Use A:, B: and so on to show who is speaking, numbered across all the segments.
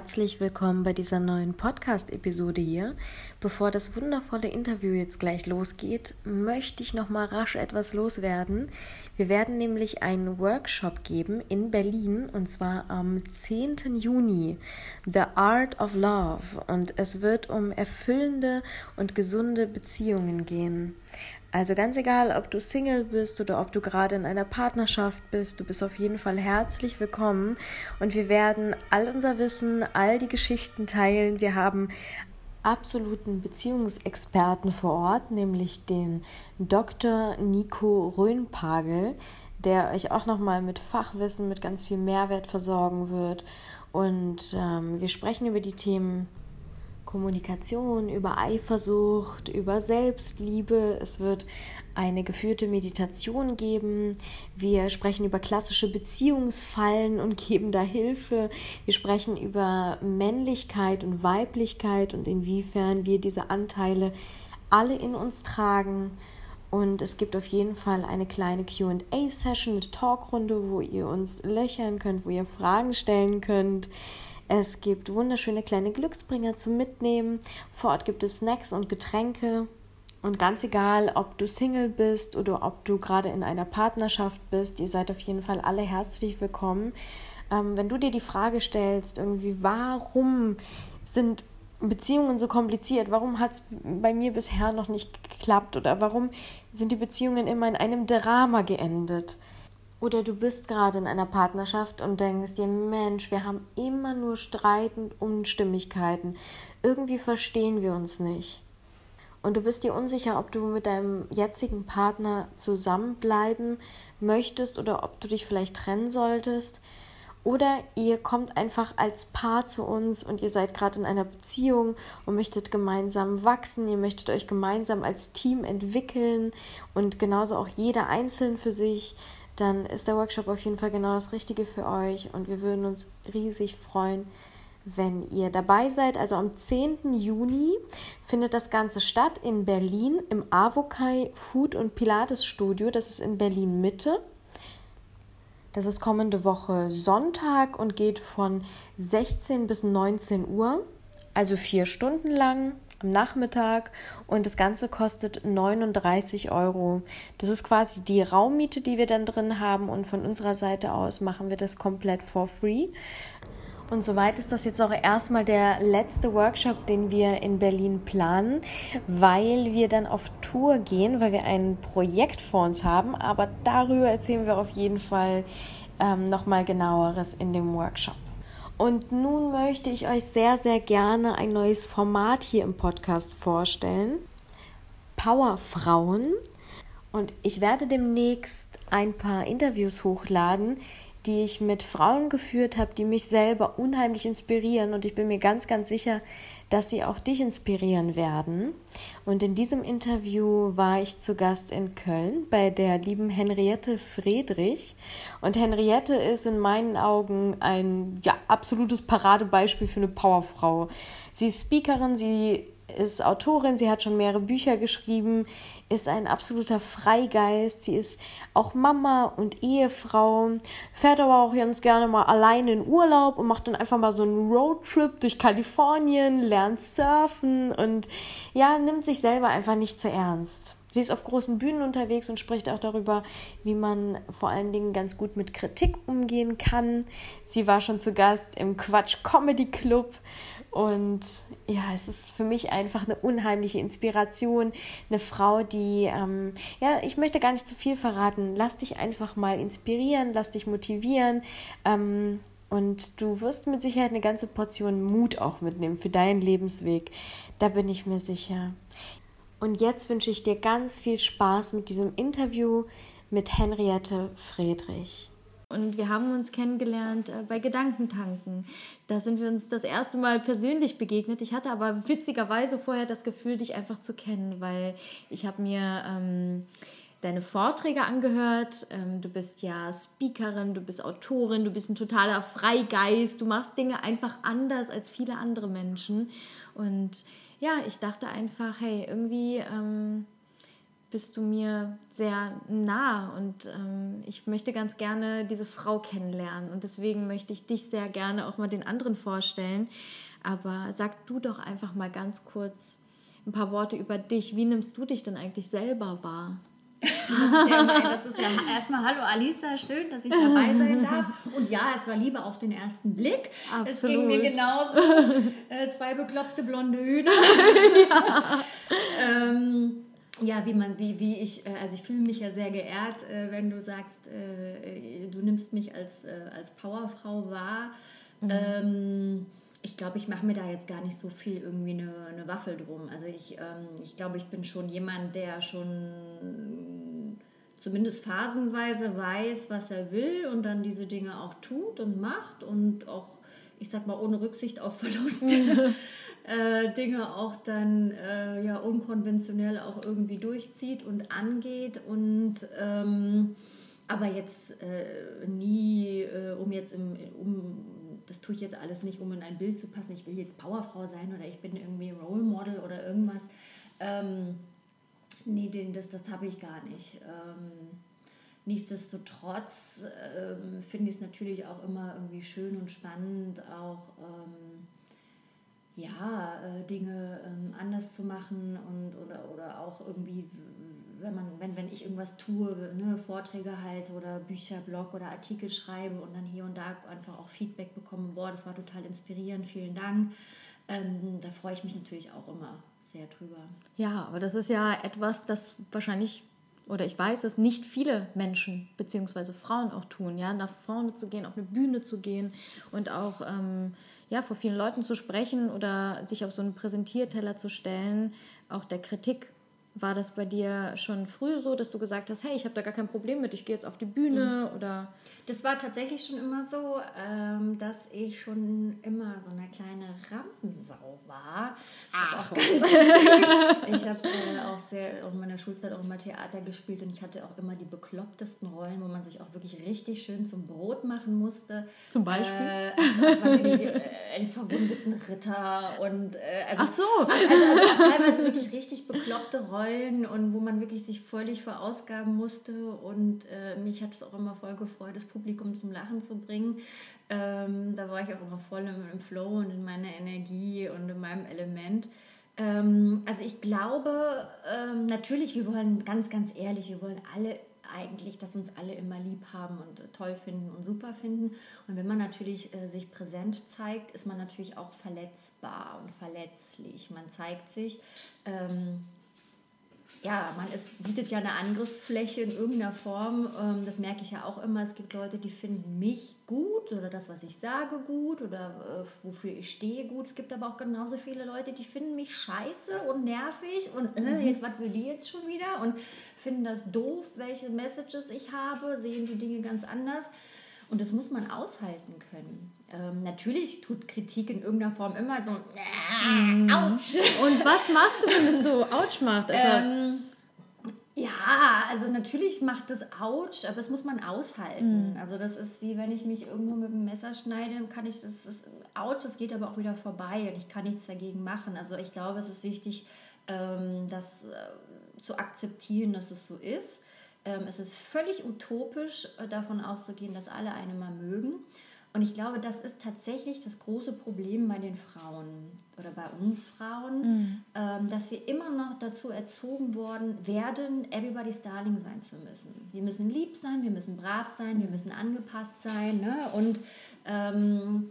A: herzlich willkommen bei dieser neuen Podcast-Episode hier. Bevor das wundervolle Interview jetzt gleich losgeht, möchte ich noch mal rasch etwas loswerden. Wir werden nämlich einen Workshop geben in Berlin und zwar am 10. Juni, The Art of Love und es wird um erfüllende und gesunde Beziehungen gehen. Also ganz egal, ob du Single bist oder ob du gerade in einer Partnerschaft bist, du bist auf jeden Fall herzlich willkommen und wir werden all unser Wissen, all die Geschichten teilen. Wir haben absoluten Beziehungsexperten vor Ort, nämlich den Dr. Nico Röhnpagel, der euch auch nochmal mit Fachwissen, mit ganz viel Mehrwert versorgen wird. Und ähm, wir sprechen über die Themen Kommunikation, über Eifersucht, über Selbstliebe. Es wird eine geführte Meditation geben. Wir sprechen über klassische Beziehungsfallen und geben da Hilfe. Wir sprechen über Männlichkeit und Weiblichkeit und inwiefern wir diese Anteile alle in uns tragen. Und es gibt auf jeden Fall eine kleine QA-Session, eine Talkrunde, wo ihr uns löchern könnt, wo ihr Fragen stellen könnt. Es gibt wunderschöne kleine Glücksbringer zum Mitnehmen. Vor Ort gibt es Snacks und Getränke. Und ganz egal, ob du Single bist oder ob du gerade in einer Partnerschaft bist, ihr seid auf jeden Fall alle herzlich willkommen. Ähm, wenn du dir die Frage stellst, irgendwie, warum sind Beziehungen so kompliziert? Warum hat es bei mir bisher noch nicht geklappt? Oder warum sind die Beziehungen immer in einem Drama geendet? Oder du bist gerade in einer Partnerschaft und denkst dir, Mensch, wir haben immer nur Streit und Unstimmigkeiten. Irgendwie verstehen wir uns nicht. Und du bist dir unsicher, ob du mit deinem jetzigen Partner zusammenbleiben möchtest oder ob du dich vielleicht trennen solltest. Oder ihr kommt einfach als Paar zu uns und ihr seid gerade in einer Beziehung und möchtet gemeinsam wachsen, ihr möchtet euch gemeinsam als Team entwickeln und genauso auch jeder einzeln für sich dann ist der Workshop auf jeden Fall genau das Richtige für euch und wir würden uns riesig freuen, wenn ihr dabei seid. Also am 10. Juni findet das Ganze statt in Berlin im Avokai Food und Pilates Studio. Das ist in Berlin Mitte. Das ist kommende Woche Sonntag und geht von 16 bis 19 Uhr, also vier Stunden lang am Nachmittag und das Ganze kostet 39 Euro. Das ist quasi die Raummiete, die wir dann drin haben und von unserer Seite aus machen wir das komplett for free. Und soweit ist das jetzt auch erstmal der letzte Workshop, den wir in Berlin planen, weil wir dann auf Tour gehen, weil wir ein Projekt vor uns haben. Aber darüber erzählen wir auf jeden Fall ähm, nochmal genaueres in dem Workshop. Und nun möchte ich euch sehr, sehr gerne ein neues Format hier im Podcast vorstellen. Powerfrauen. Und ich werde demnächst ein paar Interviews hochladen, die ich mit Frauen geführt habe, die mich selber unheimlich inspirieren. Und ich bin mir ganz, ganz sicher, dass sie auch dich inspirieren werden. Und in diesem Interview war ich zu Gast in Köln bei der lieben Henriette Friedrich. Und Henriette ist in meinen Augen ein ja, absolutes Paradebeispiel für eine Powerfrau. Sie ist Speakerin, sie ist Autorin, sie hat schon mehrere Bücher geschrieben, ist ein absoluter Freigeist, sie ist auch Mama und Ehefrau, fährt aber auch ganz gerne mal alleine in Urlaub und macht dann einfach mal so einen Roadtrip durch Kalifornien, lernt surfen und ja, nimmt sich selber einfach nicht zu ernst. Sie ist auf großen Bühnen unterwegs und spricht auch darüber, wie man vor allen Dingen ganz gut mit Kritik umgehen kann. Sie war schon zu Gast im Quatsch Comedy Club und ja, es ist für mich einfach eine unheimliche Inspiration. Eine Frau, die, ähm, ja, ich möchte gar nicht zu viel verraten. Lass dich einfach mal inspirieren, lass dich motivieren. Ähm, und du wirst mit Sicherheit eine ganze Portion Mut auch mitnehmen für deinen Lebensweg. Da bin ich mir sicher. Und jetzt wünsche ich dir ganz viel Spaß mit diesem Interview mit Henriette Friedrich.
B: Und wir haben uns kennengelernt äh, bei Gedankentanken. Da sind wir uns das erste Mal persönlich begegnet. Ich hatte aber witzigerweise vorher das Gefühl, dich einfach zu kennen, weil ich habe mir ähm, deine Vorträge angehört. Ähm, du bist ja Speakerin, du bist Autorin, du bist ein totaler Freigeist. Du machst Dinge einfach anders als viele andere Menschen. Und ja, ich dachte einfach, hey, irgendwie... Ähm, bist du mir sehr nah und ähm, ich möchte ganz gerne diese Frau kennenlernen und deswegen möchte ich dich sehr gerne auch mal den anderen vorstellen. Aber sag du doch einfach mal ganz kurz ein paar Worte über dich. Wie nimmst du dich denn eigentlich selber wahr?
C: Das ist, ja, das ist ja erstmal Hallo Alisa, schön, dass ich dabei sein darf. Und ja, es war Liebe auf den ersten Blick. Absolut. Es ging mir genauso. Äh, zwei bekloppte blonde Hühner. ja. ähm, ja, wie man, wie, wie ich, äh, also ich fühle mich ja sehr geehrt, äh, wenn du sagst, äh, du nimmst mich als, als Powerfrau wahr. Mhm. Ähm, ich glaube, ich mache mir da jetzt gar nicht so viel irgendwie eine, eine Waffel drum. Also ich, ähm, ich glaube, ich bin schon jemand, der schon zumindest phasenweise weiß, was er will und dann diese Dinge auch tut und macht und auch, ich sag mal, ohne Rücksicht auf Verluste äh, Dinge auch dann äh, ja unkonventionell auch irgendwie durchzieht und angeht und ähm, aber jetzt äh, nie, äh, um jetzt im, um das tue ich jetzt alles nicht, um in ein Bild zu passen, ich will jetzt Powerfrau sein oder ich bin irgendwie Role Model oder irgendwas. Ähm, nee, den, das, das habe ich gar nicht. Ähm, nichtsdestotrotz ähm, finde ich es natürlich auch immer irgendwie schön und spannend, auch ähm, ja, äh, Dinge ähm, anders zu machen und oder, oder auch irgendwie wenn man, wenn, wenn ich irgendwas tue, ne, Vorträge halte oder Bücher, Blog oder Artikel schreibe und dann hier und da einfach auch Feedback bekomme, boah, das war total inspirierend, vielen Dank. Ähm, da freue ich mich natürlich auch immer sehr drüber.
B: Ja, aber das ist ja etwas, das wahrscheinlich oder ich weiß, dass nicht viele Menschen bzw. Frauen auch tun, ja, nach vorne zu gehen, auf eine Bühne zu gehen und auch ähm, ja, vor vielen Leuten zu sprechen oder sich auf so einen Präsentierteller zu stellen, auch der Kritik war das bei dir schon früh so, dass du gesagt hast, hey, ich habe da gar kein Problem mit, ich gehe jetzt auf die Bühne mhm. oder?
C: Das war tatsächlich schon immer so, ähm, dass ich schon immer so eine kleine Rampensau war. Ach, ich habe äh, auch sehr in meiner Schulzeit auch immer Theater gespielt und ich hatte auch immer die beklopptesten Rollen, wo man sich auch wirklich richtig schön zum Brot machen musste.
B: Zum Beispiel?
C: Äh, also, ich, äh, einen verwundeten Ritter und äh, also,
B: Ach so.
C: Also, also auch teilweise wirklich richtig bekloppte Rollen und wo man wirklich sich völlig verausgaben musste und äh, mich hat es auch immer voll gefreut, das Publikum zum Lachen zu bringen. Ähm, da war ich auch immer voll im, im, Flow und in meiner Energie und in meinem Element. Ähm, also ich glaube, ähm, natürlich, wir wollen ganz, ganz ehrlich, wir wollen alle eigentlich, dass uns alle immer lieb haben und toll finden und super finden. Und wenn man natürlich äh, sich präsent zeigt, ist man natürlich auch verletzbar und verletzlich. Man zeigt sich ähm, ja, man ist, bietet ja eine Angriffsfläche in irgendeiner Form. Ähm, das merke ich ja auch immer. Es gibt Leute, die finden mich gut oder das, was ich sage, gut oder äh, wofür ich stehe, gut. Es gibt aber auch genauso viele Leute, die finden mich scheiße und nervig und äh, mhm. jetzt, was will die jetzt schon wieder und finden das doof, welche Messages ich habe, sehen die Dinge ganz anders. Und das muss man aushalten können. Ähm, natürlich tut Kritik in irgendeiner Form immer so, äh, ouch.
B: Und was machst du, wenn es so ouch macht?
C: Also, ähm, ja, also natürlich macht das ouch, aber das muss man aushalten. Mhm. Also das ist wie wenn ich mich irgendwo mit dem Messer schneide, kann ich das, das ouch, das geht aber auch wieder vorbei und ich kann nichts dagegen machen. Also ich glaube, es ist wichtig, ähm, das äh, zu akzeptieren, dass es so ist. Ähm, es ist völlig utopisch, äh, davon auszugehen, dass alle eine mal mögen. Und ich glaube, das ist tatsächlich das große Problem bei den Frauen oder bei uns Frauen, mhm. ähm, dass wir immer noch dazu erzogen worden werden, everybody's darling sein zu müssen. Wir müssen lieb sein, wir müssen brav sein, mhm. wir müssen angepasst sein. Ne? Und ähm,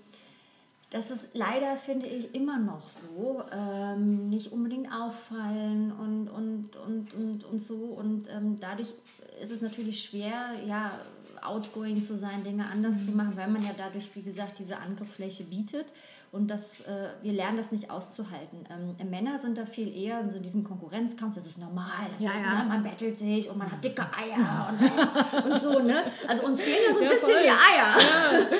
C: das ist leider, finde ich, immer noch so. Ähm, nicht unbedingt auffallen und, und, und, und, und so. Und ähm, dadurch ist es natürlich schwer, ja, outgoing zu sein, Dinge anders mhm. zu machen, weil man ja dadurch, wie gesagt, diese Angriffsfläche bietet. Und das, äh, wir lernen das nicht auszuhalten. Ähm, Männer sind da viel eher in so diesem Konkurrenzkampf, das ist normal, das
B: ja, ja.
C: Ne, man bettelt sich und man hat dicke Eier und, und so, ne? Also uns fehlen ja so ein ja, bisschen voll. die Eier.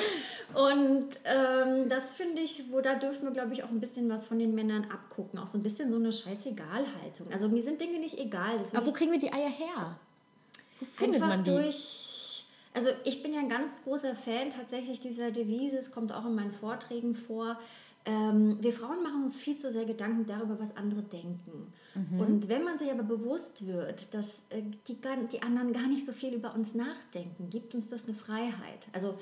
C: Und ähm, das finde ich, wo da dürfen wir, glaube ich, auch ein bisschen was von den Männern abgucken. Auch so ein bisschen so eine Scheißegal-Haltung. Also mir sind Dinge nicht egal.
B: Aber wo kriegen wir die Eier her? Wo findet man die?
C: durch also ich bin ja ein ganz großer Fan tatsächlich dieser Devise, es kommt auch in meinen Vorträgen vor, ähm, wir Frauen machen uns viel zu sehr Gedanken darüber, was andere denken. Mhm. Und wenn man sich aber bewusst wird, dass äh, die, die anderen gar nicht so viel über uns nachdenken, gibt uns das eine Freiheit. Also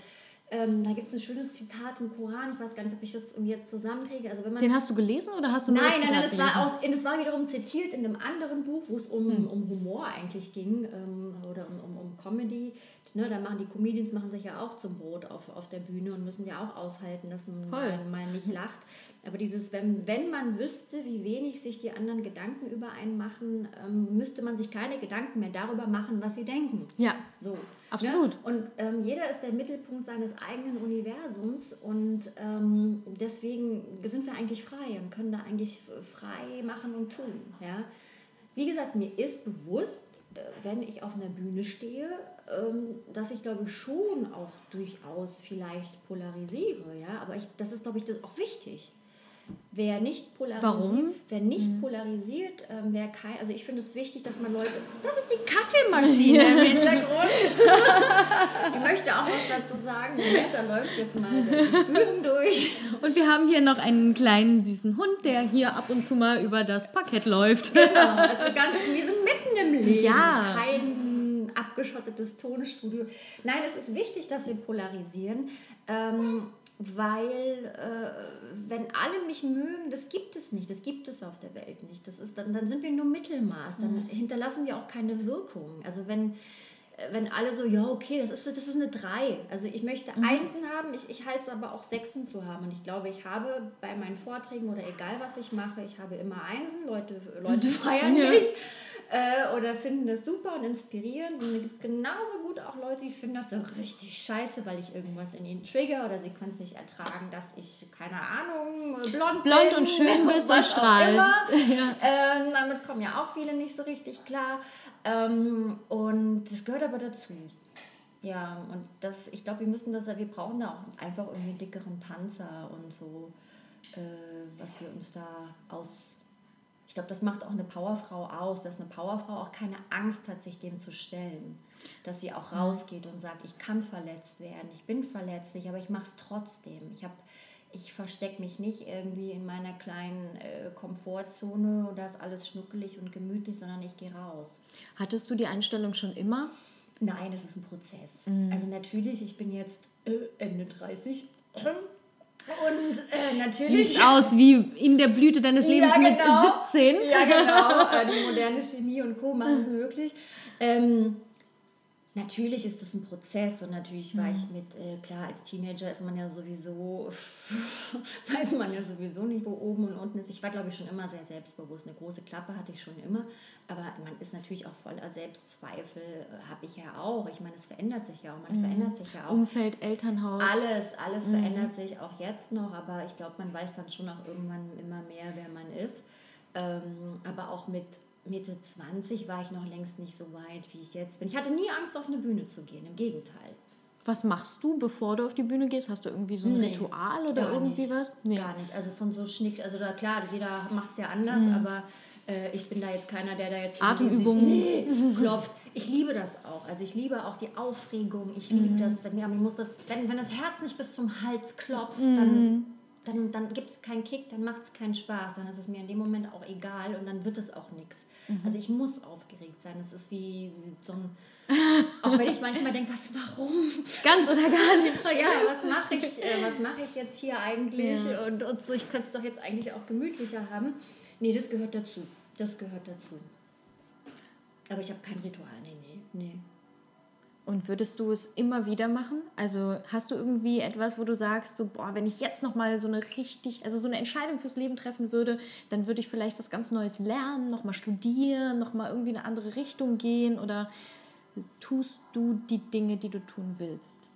C: ähm, da gibt es ein schönes Zitat im Koran, ich weiß gar nicht, ob ich das jetzt zusammenkriege. Also wenn man
B: Den hast du gelesen oder hast du
C: nur Nein, das nein, nein, es war, aus, es war wiederum zitiert in einem anderen Buch, wo es um, hm. um Humor eigentlich ging ähm, oder um, um, um Comedy. Ne, da machen die Comedians machen sich ja auch zum Brot auf, auf der Bühne und müssen ja auch aushalten, dass man mal, mal, nicht lacht. Aber dieses, wenn, wenn man wüsste, wie wenig sich die anderen Gedanken über einen machen, ähm, müsste man sich keine Gedanken mehr darüber machen, was sie denken.
B: Ja.
C: So. Ne?
B: Absolut.
C: Ne? Und ähm, jeder ist der Mittelpunkt seines eigenen Universums und ähm, deswegen sind wir eigentlich frei und können da eigentlich frei machen und tun. Ja? Wie gesagt, mir ist bewusst, wenn ich auf einer Bühne stehe, ähm, dass ich glaube schon auch durchaus vielleicht polarisiere, ja, aber ich, das ist glaube ich das auch wichtig. Wer nicht polarisiert,
B: Warum?
C: Wer nicht mhm. polarisiert, ähm, wer kein, also ich finde es wichtig, dass man Leute. Das ist die Kaffeemaschine im Hintergrund. ich möchte auch was dazu sagen. Moment, da läuft jetzt mal die Spülung durch.
B: Und wir haben hier noch einen kleinen süßen Hund, der hier ab und zu mal über das Parkett läuft.
C: Genau, also ganz, mitten im Leben.
B: Ja.
C: Kein abgeschottetes Tonstudio. Nein, es ist wichtig, dass wir polarisieren. Ähm, weil äh, wenn alle mich mögen, das gibt es nicht, das gibt es auf der Welt nicht. Das ist, dann, dann sind wir nur Mittelmaß, dann mhm. hinterlassen wir auch keine Wirkung. Also wenn, äh, wenn alle so, ja, okay, das ist, das ist eine 3. Also ich möchte mhm. Einsen haben, ich, ich halte es aber auch Sechsen zu haben. Und ich glaube, ich habe bei meinen Vorträgen oder egal was ich mache, ich habe immer Einsen, Leute, Leute feiern ja. Äh, oder finden das super und inspirierend. Und da gibt es genauso gut auch Leute, die finden das so richtig scheiße, weil ich irgendwas in ihnen trigger oder sie können es nicht ertragen, dass ich, keine Ahnung, blond,
B: blond bin, und schön bist und strahlst.
C: Ja. Ähm, damit kommen ja auch viele nicht so richtig klar. Ähm, und das gehört aber dazu. Ja, und das, ich glaube, wir müssen das, wir brauchen da auch einfach irgendwie einen dickeren Panzer und so, äh, was wir uns da aus ich glaube, das macht auch eine Powerfrau aus, dass eine Powerfrau auch keine Angst hat, sich dem zu stellen. Dass sie auch rausgeht und sagt, ich kann verletzt werden, ich bin verletzlich, aber ich mache es trotzdem. Ich habe ich verstecke mich nicht irgendwie in meiner kleinen äh, Komfortzone und da ist alles schnuckelig und gemütlich, sondern ich gehe raus.
B: Hattest du die Einstellung schon immer?
C: Nein, es ist ein Prozess. Mhm. Also natürlich, ich bin jetzt äh, Ende 30. Und äh, natürlich.
B: Sieht aus wie in der Blüte deines Lebens ja, genau. mit 17.
C: Ja, genau. Die moderne Chemie und Co. machen es möglich. Ähm, Natürlich ist das ein Prozess und natürlich war ich mhm. mit, äh, klar, als Teenager ist man ja sowieso, weiß man ja sowieso nicht, wo oben und unten ist. Ich war, glaube ich, schon immer sehr selbstbewusst. Eine große Klappe hatte ich schon immer, aber man ist natürlich auch voller Selbstzweifel, äh, habe ich ja auch. Ich meine, es verändert sich ja auch, man mhm. verändert sich ja auch.
B: Umfeld, Elternhaus.
C: Alles, alles mhm. verändert sich auch jetzt noch, aber ich glaube, man weiß dann schon auch irgendwann immer mehr, wer man ist. Ähm, aber auch mit Mitte 20 war ich noch längst nicht so weit, wie ich jetzt bin. Ich hatte nie Angst, auf eine Bühne zu gehen, im Gegenteil.
B: Was machst du, bevor du auf die Bühne gehst? Hast du irgendwie so ein nee, Ritual oder irgendwie
C: nicht,
B: was?
C: Nee. Gar nicht. Also von so Schnick, also da klar, jeder macht es ja anders, mhm. aber äh, ich bin da jetzt keiner, der da jetzt
B: Atemübungen
C: nee, klopft. Ich liebe das auch. Also ich liebe auch die Aufregung. Ich liebe mhm. das. Ich muss das wenn, wenn das Herz nicht bis zum Hals klopft, mhm. dann dann, dann gibt es keinen Kick, dann macht es keinen Spaß, dann ist es mir in dem Moment auch egal und dann wird es auch nichts. Mhm. Also ich muss aufgeregt sein. Es ist wie, so ein, auch wenn ich manchmal denke, was, warum?
B: Ganz oder gar nicht.
C: ja, was mache ich, äh, was mache ich jetzt hier eigentlich? Ja. Und, und so, ich könnte es doch jetzt eigentlich auch gemütlicher haben. Nee, das gehört dazu. Das gehört dazu. Aber ich habe kein Ritual, nee, nee, nee.
B: Und würdest du es immer wieder machen? Also hast du irgendwie etwas, wo du sagst, so, boah, wenn ich jetzt nochmal so eine richtig, also so eine Entscheidung fürs Leben treffen würde, dann würde ich vielleicht was ganz Neues lernen, nochmal studieren, nochmal irgendwie in eine andere Richtung gehen oder tust du die Dinge, die du tun willst?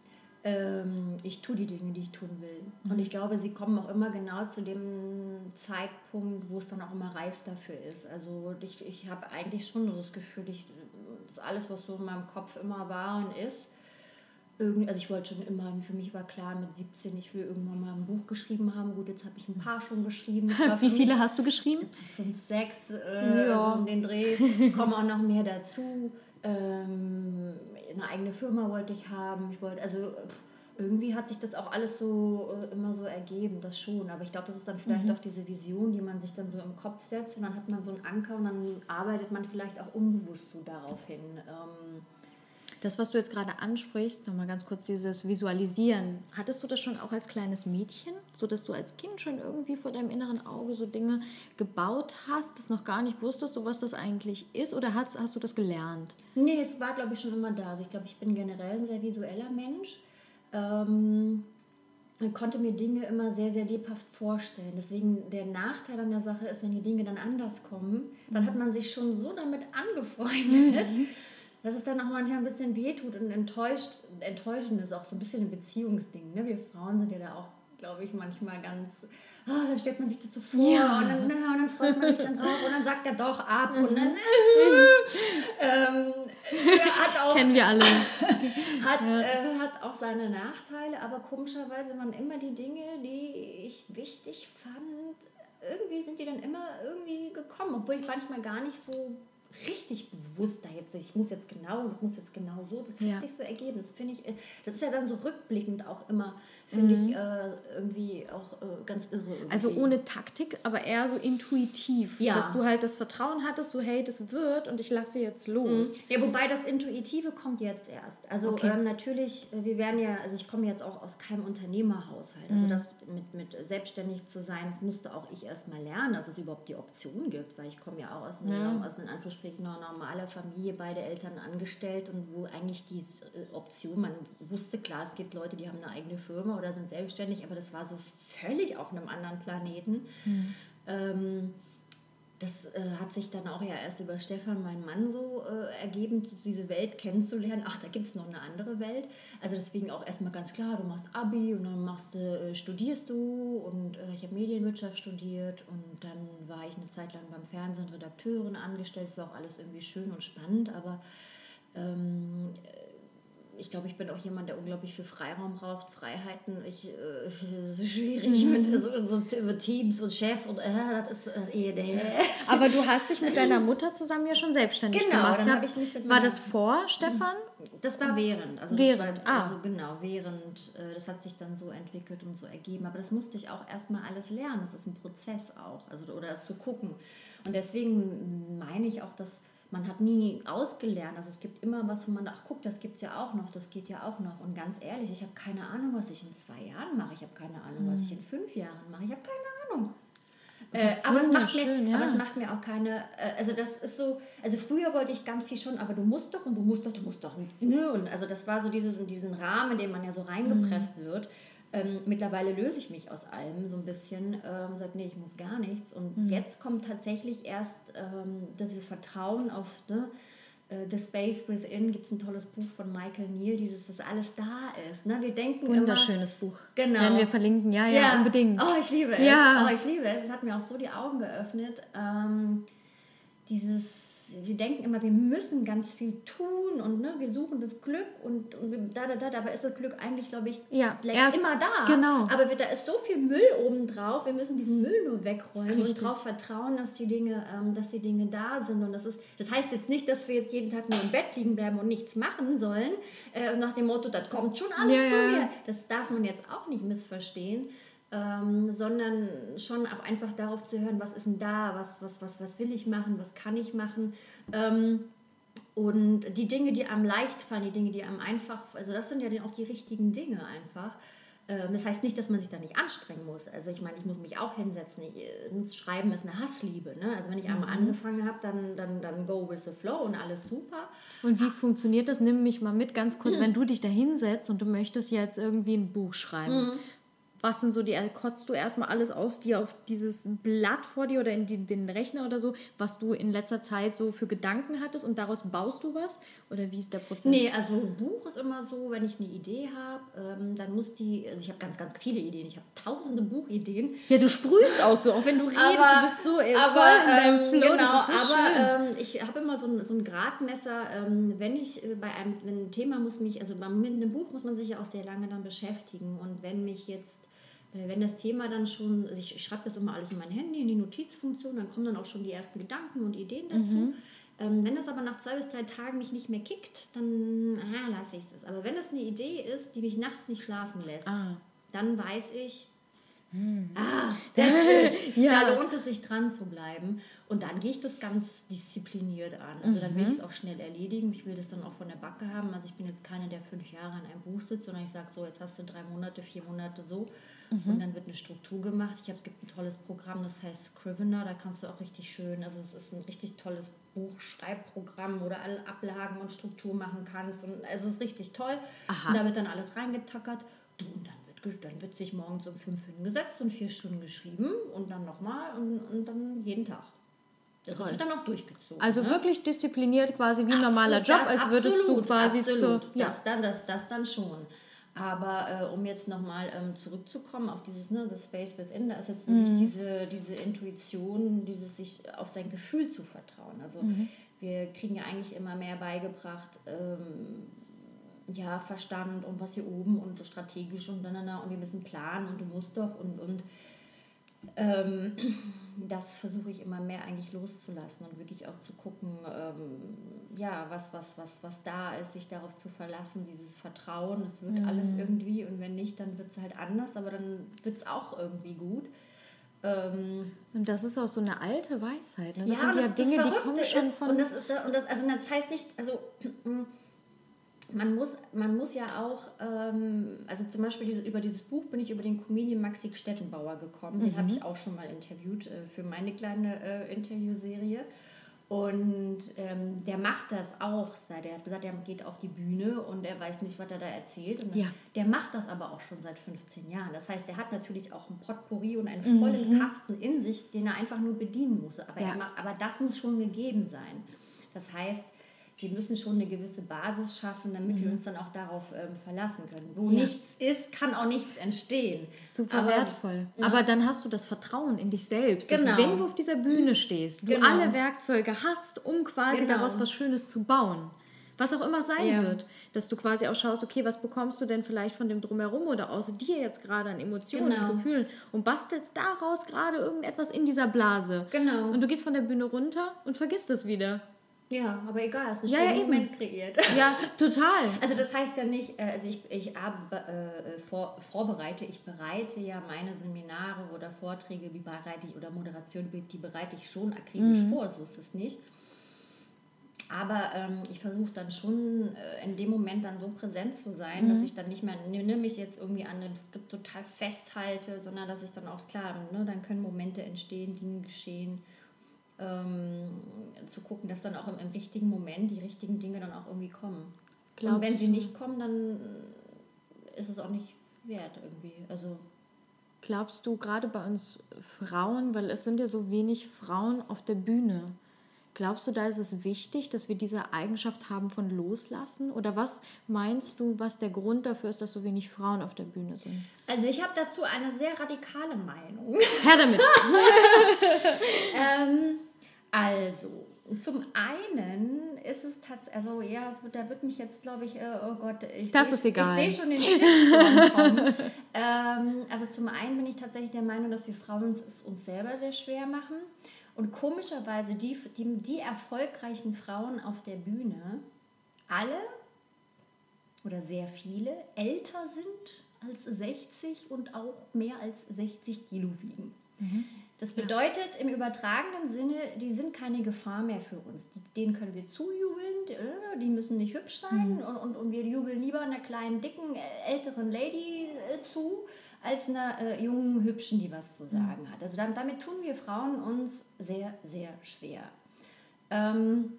C: Ähm, ich tue die Dinge, die ich tun will. Mhm. Und ich glaube, sie kommen auch immer genau zu dem Zeitpunkt, wo es dann auch immer reif dafür ist. Also ich, ich habe eigentlich schon so das Gefühl, ich, das alles, was so in meinem Kopf immer war und ist, irgendwie, also ich wollte schon immer, für mich war klar mit 17, ich will irgendwann mal ein Buch geschrieben haben. Gut, jetzt habe ich ein paar schon geschrieben.
B: Wie viele hast du geschrieben?
C: Fünf, sechs, äh, ja. so um den Dreh. Kommen auch noch mehr dazu. Ähm, eine eigene Firma wollte ich haben. Ich wollte, also irgendwie hat sich das auch alles so äh, immer so ergeben, das schon. Aber ich glaube, das ist dann vielleicht mhm. auch diese Vision, die man sich dann so im Kopf setzt und dann hat man so einen Anker und dann arbeitet man vielleicht auch unbewusst so darauf hin. Ähm,
B: das, was du jetzt gerade ansprichst, nochmal ganz kurz dieses Visualisieren, hattest du das schon auch als kleines Mädchen, sodass du als Kind schon irgendwie vor deinem inneren Auge so Dinge gebaut hast, das noch gar nicht wusstest, so was das eigentlich ist, oder hast, hast du das gelernt?
C: Nee, es war, glaube ich, schon immer da. Also ich glaube, ich bin generell ein sehr visueller Mensch. Ähm, und konnte mir Dinge immer sehr, sehr lebhaft vorstellen. Deswegen der Nachteil an der Sache ist, wenn die Dinge dann anders kommen, dann hat man sich schon so damit angefreundet, mhm dass es dann auch manchmal ein bisschen wehtut und enttäuscht, enttäuschend ist auch so ein bisschen ein Beziehungsding. Ne? Wir Frauen sind ja da auch, glaube ich, manchmal ganz, oh, dann stellt man sich das so vor ja. und, dann, und dann freut man sich dann drauf und dann sagt er doch ab und dann ähm, hat auch,
B: kennen wir alle.
C: hat, ja. äh, hat auch seine Nachteile, aber komischerweise waren immer die Dinge, die ich wichtig fand, irgendwie sind die dann immer irgendwie gekommen, obwohl ich manchmal gar nicht so richtig bewusst da jetzt, ich muss jetzt genau, das muss jetzt genau so, das ja. hat sich so ergeben. Das finde ich, äh, das ist ja dann so rückblickend auch immer finde mhm. ich äh, irgendwie auch äh, ganz irre. Irgendwie.
B: Also ohne Taktik, aber eher so intuitiv, ja. dass du halt das Vertrauen hattest, so hey, das wird und ich lasse jetzt los.
C: Mhm. Ja, wobei das Intuitive kommt jetzt erst. Also okay. ähm, natürlich, äh, wir werden ja, also ich komme jetzt auch aus keinem Unternehmerhaushalt. Also mhm. das mit, mit selbstständig zu sein, das musste auch ich erst mal lernen, dass es überhaupt die Option gibt, weil ich komme ja auch aus einer, ja. aus einer Anführungsstrichen normaler Familie, beide Eltern angestellt und wo eigentlich die äh, Option, man wusste klar, es gibt Leute, die haben eine eigene Firma oder sind selbstständig, aber das war so völlig auf einem anderen Planeten. Mhm. Ähm, das äh, hat sich dann auch ja erst über Stefan, meinen Mann, so äh, ergeben, diese Welt kennenzulernen. Ach, da gibt es noch eine andere Welt. Also deswegen auch erstmal ganz klar, du machst Abi und dann machst, äh, studierst du und ich habe Medienwirtschaft studiert und dann war ich eine Zeit lang beim Fernsehen Redakteurin angestellt. Es war auch alles irgendwie schön und spannend, aber ähm, ich glaube, ich bin auch jemand, der unglaublich viel Freiraum braucht, Freiheiten. Ich äh, so schwierig mit mhm. so, so, Teams und Chef und äh, das ist äh, äh,
B: Aber du hast dich mit deiner Mutter zusammen ja schon selbstständig genau, gemacht. Dann habe ich mich mit war das vor Stefan?
C: Das war während. Also während. War, ah. Also genau, während. Äh, das hat sich dann so entwickelt und so ergeben. Aber das musste ich auch erstmal alles lernen. Das ist ein Prozess auch. Also, oder zu gucken. Und deswegen meine ich auch, dass man hat nie ausgelernt. Also es gibt immer was, wo man, ach guck, das gibt es ja auch noch, das geht ja auch noch. Und ganz ehrlich, ich habe keine Ahnung, was ich in zwei Jahren mache. Ich habe keine Ahnung, was ich in fünf Jahren mache. Ich habe keine Ahnung. Äh, aber, es macht mir, ja. aber es macht mir auch keine, äh, also das ist so, also früher wollte ich ganz viel schon, aber du musst doch und du musst doch, du musst doch. Ne? Und also das war so dieses, in diesen Rahmen, in den man ja so reingepresst mhm. wird. Ähm, mittlerweile löse ich mich aus allem so ein bisschen ähm, sage, nee, ich muss gar nichts. Und mhm. jetzt kommt tatsächlich erst ähm, dieses Vertrauen auf ne, äh, The Space Within, gibt es ein tolles Buch von Michael Neal, dieses, dass alles da ist. Ne? Wir denken
B: Wunderschönes
C: immer,
B: Buch. Genau. Werden wir verlinken, ja, ja, ja, unbedingt.
C: Oh, ich liebe es. Ja. Oh, ich liebe es. Es hat mir auch so die Augen geöffnet. Ähm, dieses wir denken immer, wir müssen ganz viel tun und ne, wir suchen das Glück und, und da, da, da, dabei ist das Glück eigentlich, glaube ich,
B: ja, erst,
C: immer da.
B: Genau.
C: Aber wir, da ist so viel Müll oben drauf, wir müssen diesen Müll nur wegräumen Richtig. und darauf vertrauen, dass die, Dinge, ähm, dass die Dinge da sind. Und das, ist, das heißt jetzt nicht, dass wir jetzt jeden Tag nur im Bett liegen bleiben und nichts machen sollen, äh, nach dem Motto, das kommt schon alles ja, zu mir. Das darf man jetzt auch nicht missverstehen ähm, sondern schon auch einfach darauf zu hören, was ist denn da, was, was, was, was will ich machen, was kann ich machen. Ähm, und die Dinge, die einem leicht fallen, die Dinge, die einem einfach, also das sind ja dann auch die richtigen Dinge einfach. Ähm, das heißt nicht, dass man sich da nicht anstrengen muss. Also ich meine, ich muss mich auch hinsetzen. Ich, äh, Schreiben ist eine Hassliebe. Ne? Also wenn ich einmal mhm. angefangen habe, dann, dann, dann go with the flow und alles super.
B: Und wie funktioniert das? Nimm mich mal mit ganz kurz, mhm. wenn du dich da hinsetzt und du möchtest jetzt irgendwie ein Buch schreiben. Mhm was sind so die, kotzt du erstmal alles aus dir auf dieses Blatt vor dir oder in die, den Rechner oder so, was du in letzter Zeit so für Gedanken hattest und daraus baust du was? Oder wie ist der Prozess?
C: Nee, also ein Buch ist immer so, wenn ich eine Idee habe, ähm, dann muss die, also ich habe ganz, ganz viele Ideen, ich habe tausende Buchideen.
B: Ja, du sprühst auch so, auch wenn du redest,
C: aber,
B: du bist so
C: äh, aber, voll in deinem ähm, Flow, genau, so aber ähm, ich habe immer so ein, so ein Gradmesser, ähm, wenn ich äh, bei einem, ein Thema muss mich, also mit einem Buch muss man sich ja auch sehr lange dann beschäftigen und wenn mich jetzt äh, wenn das Thema dann schon, also ich, schreibe das immer alles in mein Handy, in die Notizfunktion, dann kommen dann auch schon die ersten Gedanken und Ideen dazu. Mhm. Ähm, wenn das aber nach zwei bis drei Tagen mich nicht mehr kickt, dann ah, lasse ich es. Aber wenn das eine Idee ist, die mich nachts nicht schlafen lässt, ah. dann weiß ich, hm. ah, ja. da lohnt es sich dran zu bleiben. Und dann gehe ich das ganz diszipliniert an. Also dann will ich es mhm. auch schnell erledigen. Ich will das dann auch von der Backe haben. Also ich bin jetzt keine, der fünf Jahre an einem Buch sitzt, sondern ich sage so, jetzt hast du drei Monate, vier Monate so. Mhm. Und dann wird eine Struktur gemacht. Ich habe, es gibt ein tolles Programm, das heißt Scrivener. Da kannst du auch richtig schön, also es ist ein richtig tolles Buchschreibprogramm, wo du alle Ablagen und Struktur machen kannst. Und es ist richtig toll. Aha. Und da wird dann alles reingetackert. Du, und dann dann wird sich morgens um fünf hingesetzt und vier Stunden geschrieben und dann nochmal und, und dann jeden Tag. Das Toll. wird dann auch durchgezogen.
B: Also ne? wirklich diszipliniert, quasi wie ein normaler Job, als würdest absolut, du quasi
C: absolut. zu. Ja. Das, dann, das, das dann schon. Aber äh, um jetzt nochmal ähm, zurückzukommen auf dieses, ne, The Space Within, da ist jetzt wirklich mhm. diese, diese Intuition, dieses sich auf sein Gefühl zu vertrauen. Also mhm. wir kriegen ja eigentlich immer mehr beigebracht, ähm, ja, Verstand und was hier oben und strategisch und dann, und wir müssen planen und du musst doch und, und ähm, das versuche ich immer mehr eigentlich loszulassen und wirklich auch zu gucken, ähm, ja, was, was, was, was da ist, sich darauf zu verlassen, dieses Vertrauen, es wird mhm. alles irgendwie und wenn nicht, dann wird es halt anders, aber dann wird es auch irgendwie gut.
B: Ähm, und das ist auch so eine alte Weisheit. Ne? Das ja, sind ja das, Dinge, das die kommen schon
C: ist, von. Und das, ist, und das, also das heißt nicht, also man muss, man muss ja auch, ähm, also zum Beispiel diese, über dieses Buch bin ich über den Comedian Maxi Stettenbauer gekommen. Den habe mhm. ich auch schon mal interviewt äh, für meine kleine äh, Interviewserie. Und ähm, der macht das auch. Der hat gesagt, er geht auf die Bühne und er weiß nicht, was er da erzählt. Und ja. Der macht das aber auch schon seit 15 Jahren. Das heißt, er hat natürlich auch ein Potpourri und einen vollen mhm. Kasten in sich, den er einfach nur bedienen muss. Aber, ja. er, aber das muss schon gegeben sein. Das heißt, wir müssen schon eine gewisse Basis schaffen, damit mhm. wir uns dann auch darauf ähm, verlassen können. Wo ja. nichts ist, kann auch nichts entstehen.
B: Super Aber, wertvoll. Ja. Aber dann hast du das Vertrauen in dich selbst, genau. dass wenn du auf dieser Bühne stehst, du genau. alle Werkzeuge hast, um quasi genau. daraus was Schönes zu bauen. Was auch immer sein ja. wird. Dass du quasi auch schaust, okay, was bekommst du denn vielleicht von dem Drumherum oder aus dir jetzt gerade an Emotionen genau. und Gefühlen und bastelst daraus gerade irgendetwas in dieser Blase. Genau. Und du gehst von der Bühne runter und vergisst es wieder.
C: Ja, aber egal, hast einen ja, schönen ja, Moment kreiert.
B: Ja, total.
C: Also das heißt ja nicht, äh, also ich, ich äh, vor, vorbereite, ich bereite ja meine Seminare oder Vorträge, wie bereite ich, oder Moderation, die bereite ich schon akribisch mhm. vor, so ist es nicht. Aber ähm, ich versuche dann schon äh, in dem Moment dann so präsent zu sein, mhm. dass ich dann nicht mehr ne, mich jetzt irgendwie an dem Skript total festhalte, sondern dass ich dann auch klar, ne, dann können Momente entstehen, Dinge geschehen ähm, zu gucken, dass dann auch im, im, richtigen Moment die richtigen Dinge dann auch irgendwie kommen. Glaubst Und wenn sie nicht kommen, dann ist es auch nicht wert irgendwie. Also
B: Glaubst du gerade bei uns Frauen, weil es sind ja so wenig Frauen auf der Bühne, Glaubst du, da ist es wichtig, dass wir diese Eigenschaft haben von Loslassen? Oder was meinst du, was der Grund dafür ist, dass so wenig Frauen auf der Bühne sind?
C: Also ich habe dazu eine sehr radikale Meinung.
B: Herr damit.
C: ähm, also, zum einen ist es tatsächlich, also ja, wird, da wird mich jetzt, glaube ich, äh, oh Gott, ich
B: das ist egal.
C: Ich sehe schon den Shitstorm kommen. ähm, also zum einen bin ich tatsächlich der Meinung, dass wir Frauen es uns selber sehr schwer machen. Und komischerweise, die, die, die erfolgreichen Frauen auf der Bühne, alle oder sehr viele, älter sind als 60 und auch mehr als 60 Kilo wiegen. Mhm. Das bedeutet im übertragenen Sinne, die sind keine Gefahr mehr für uns. denen können wir zujubeln, äh, die müssen nicht hübsch sein mhm. und, und, und wir jubeln lieber einer kleinen, dicken, älteren Lady äh, zu, als einer äh, jungen, hübschen, die was zu sagen hat. Also dann, damit tun wir Frauen uns sehr, sehr schwer. Ähm,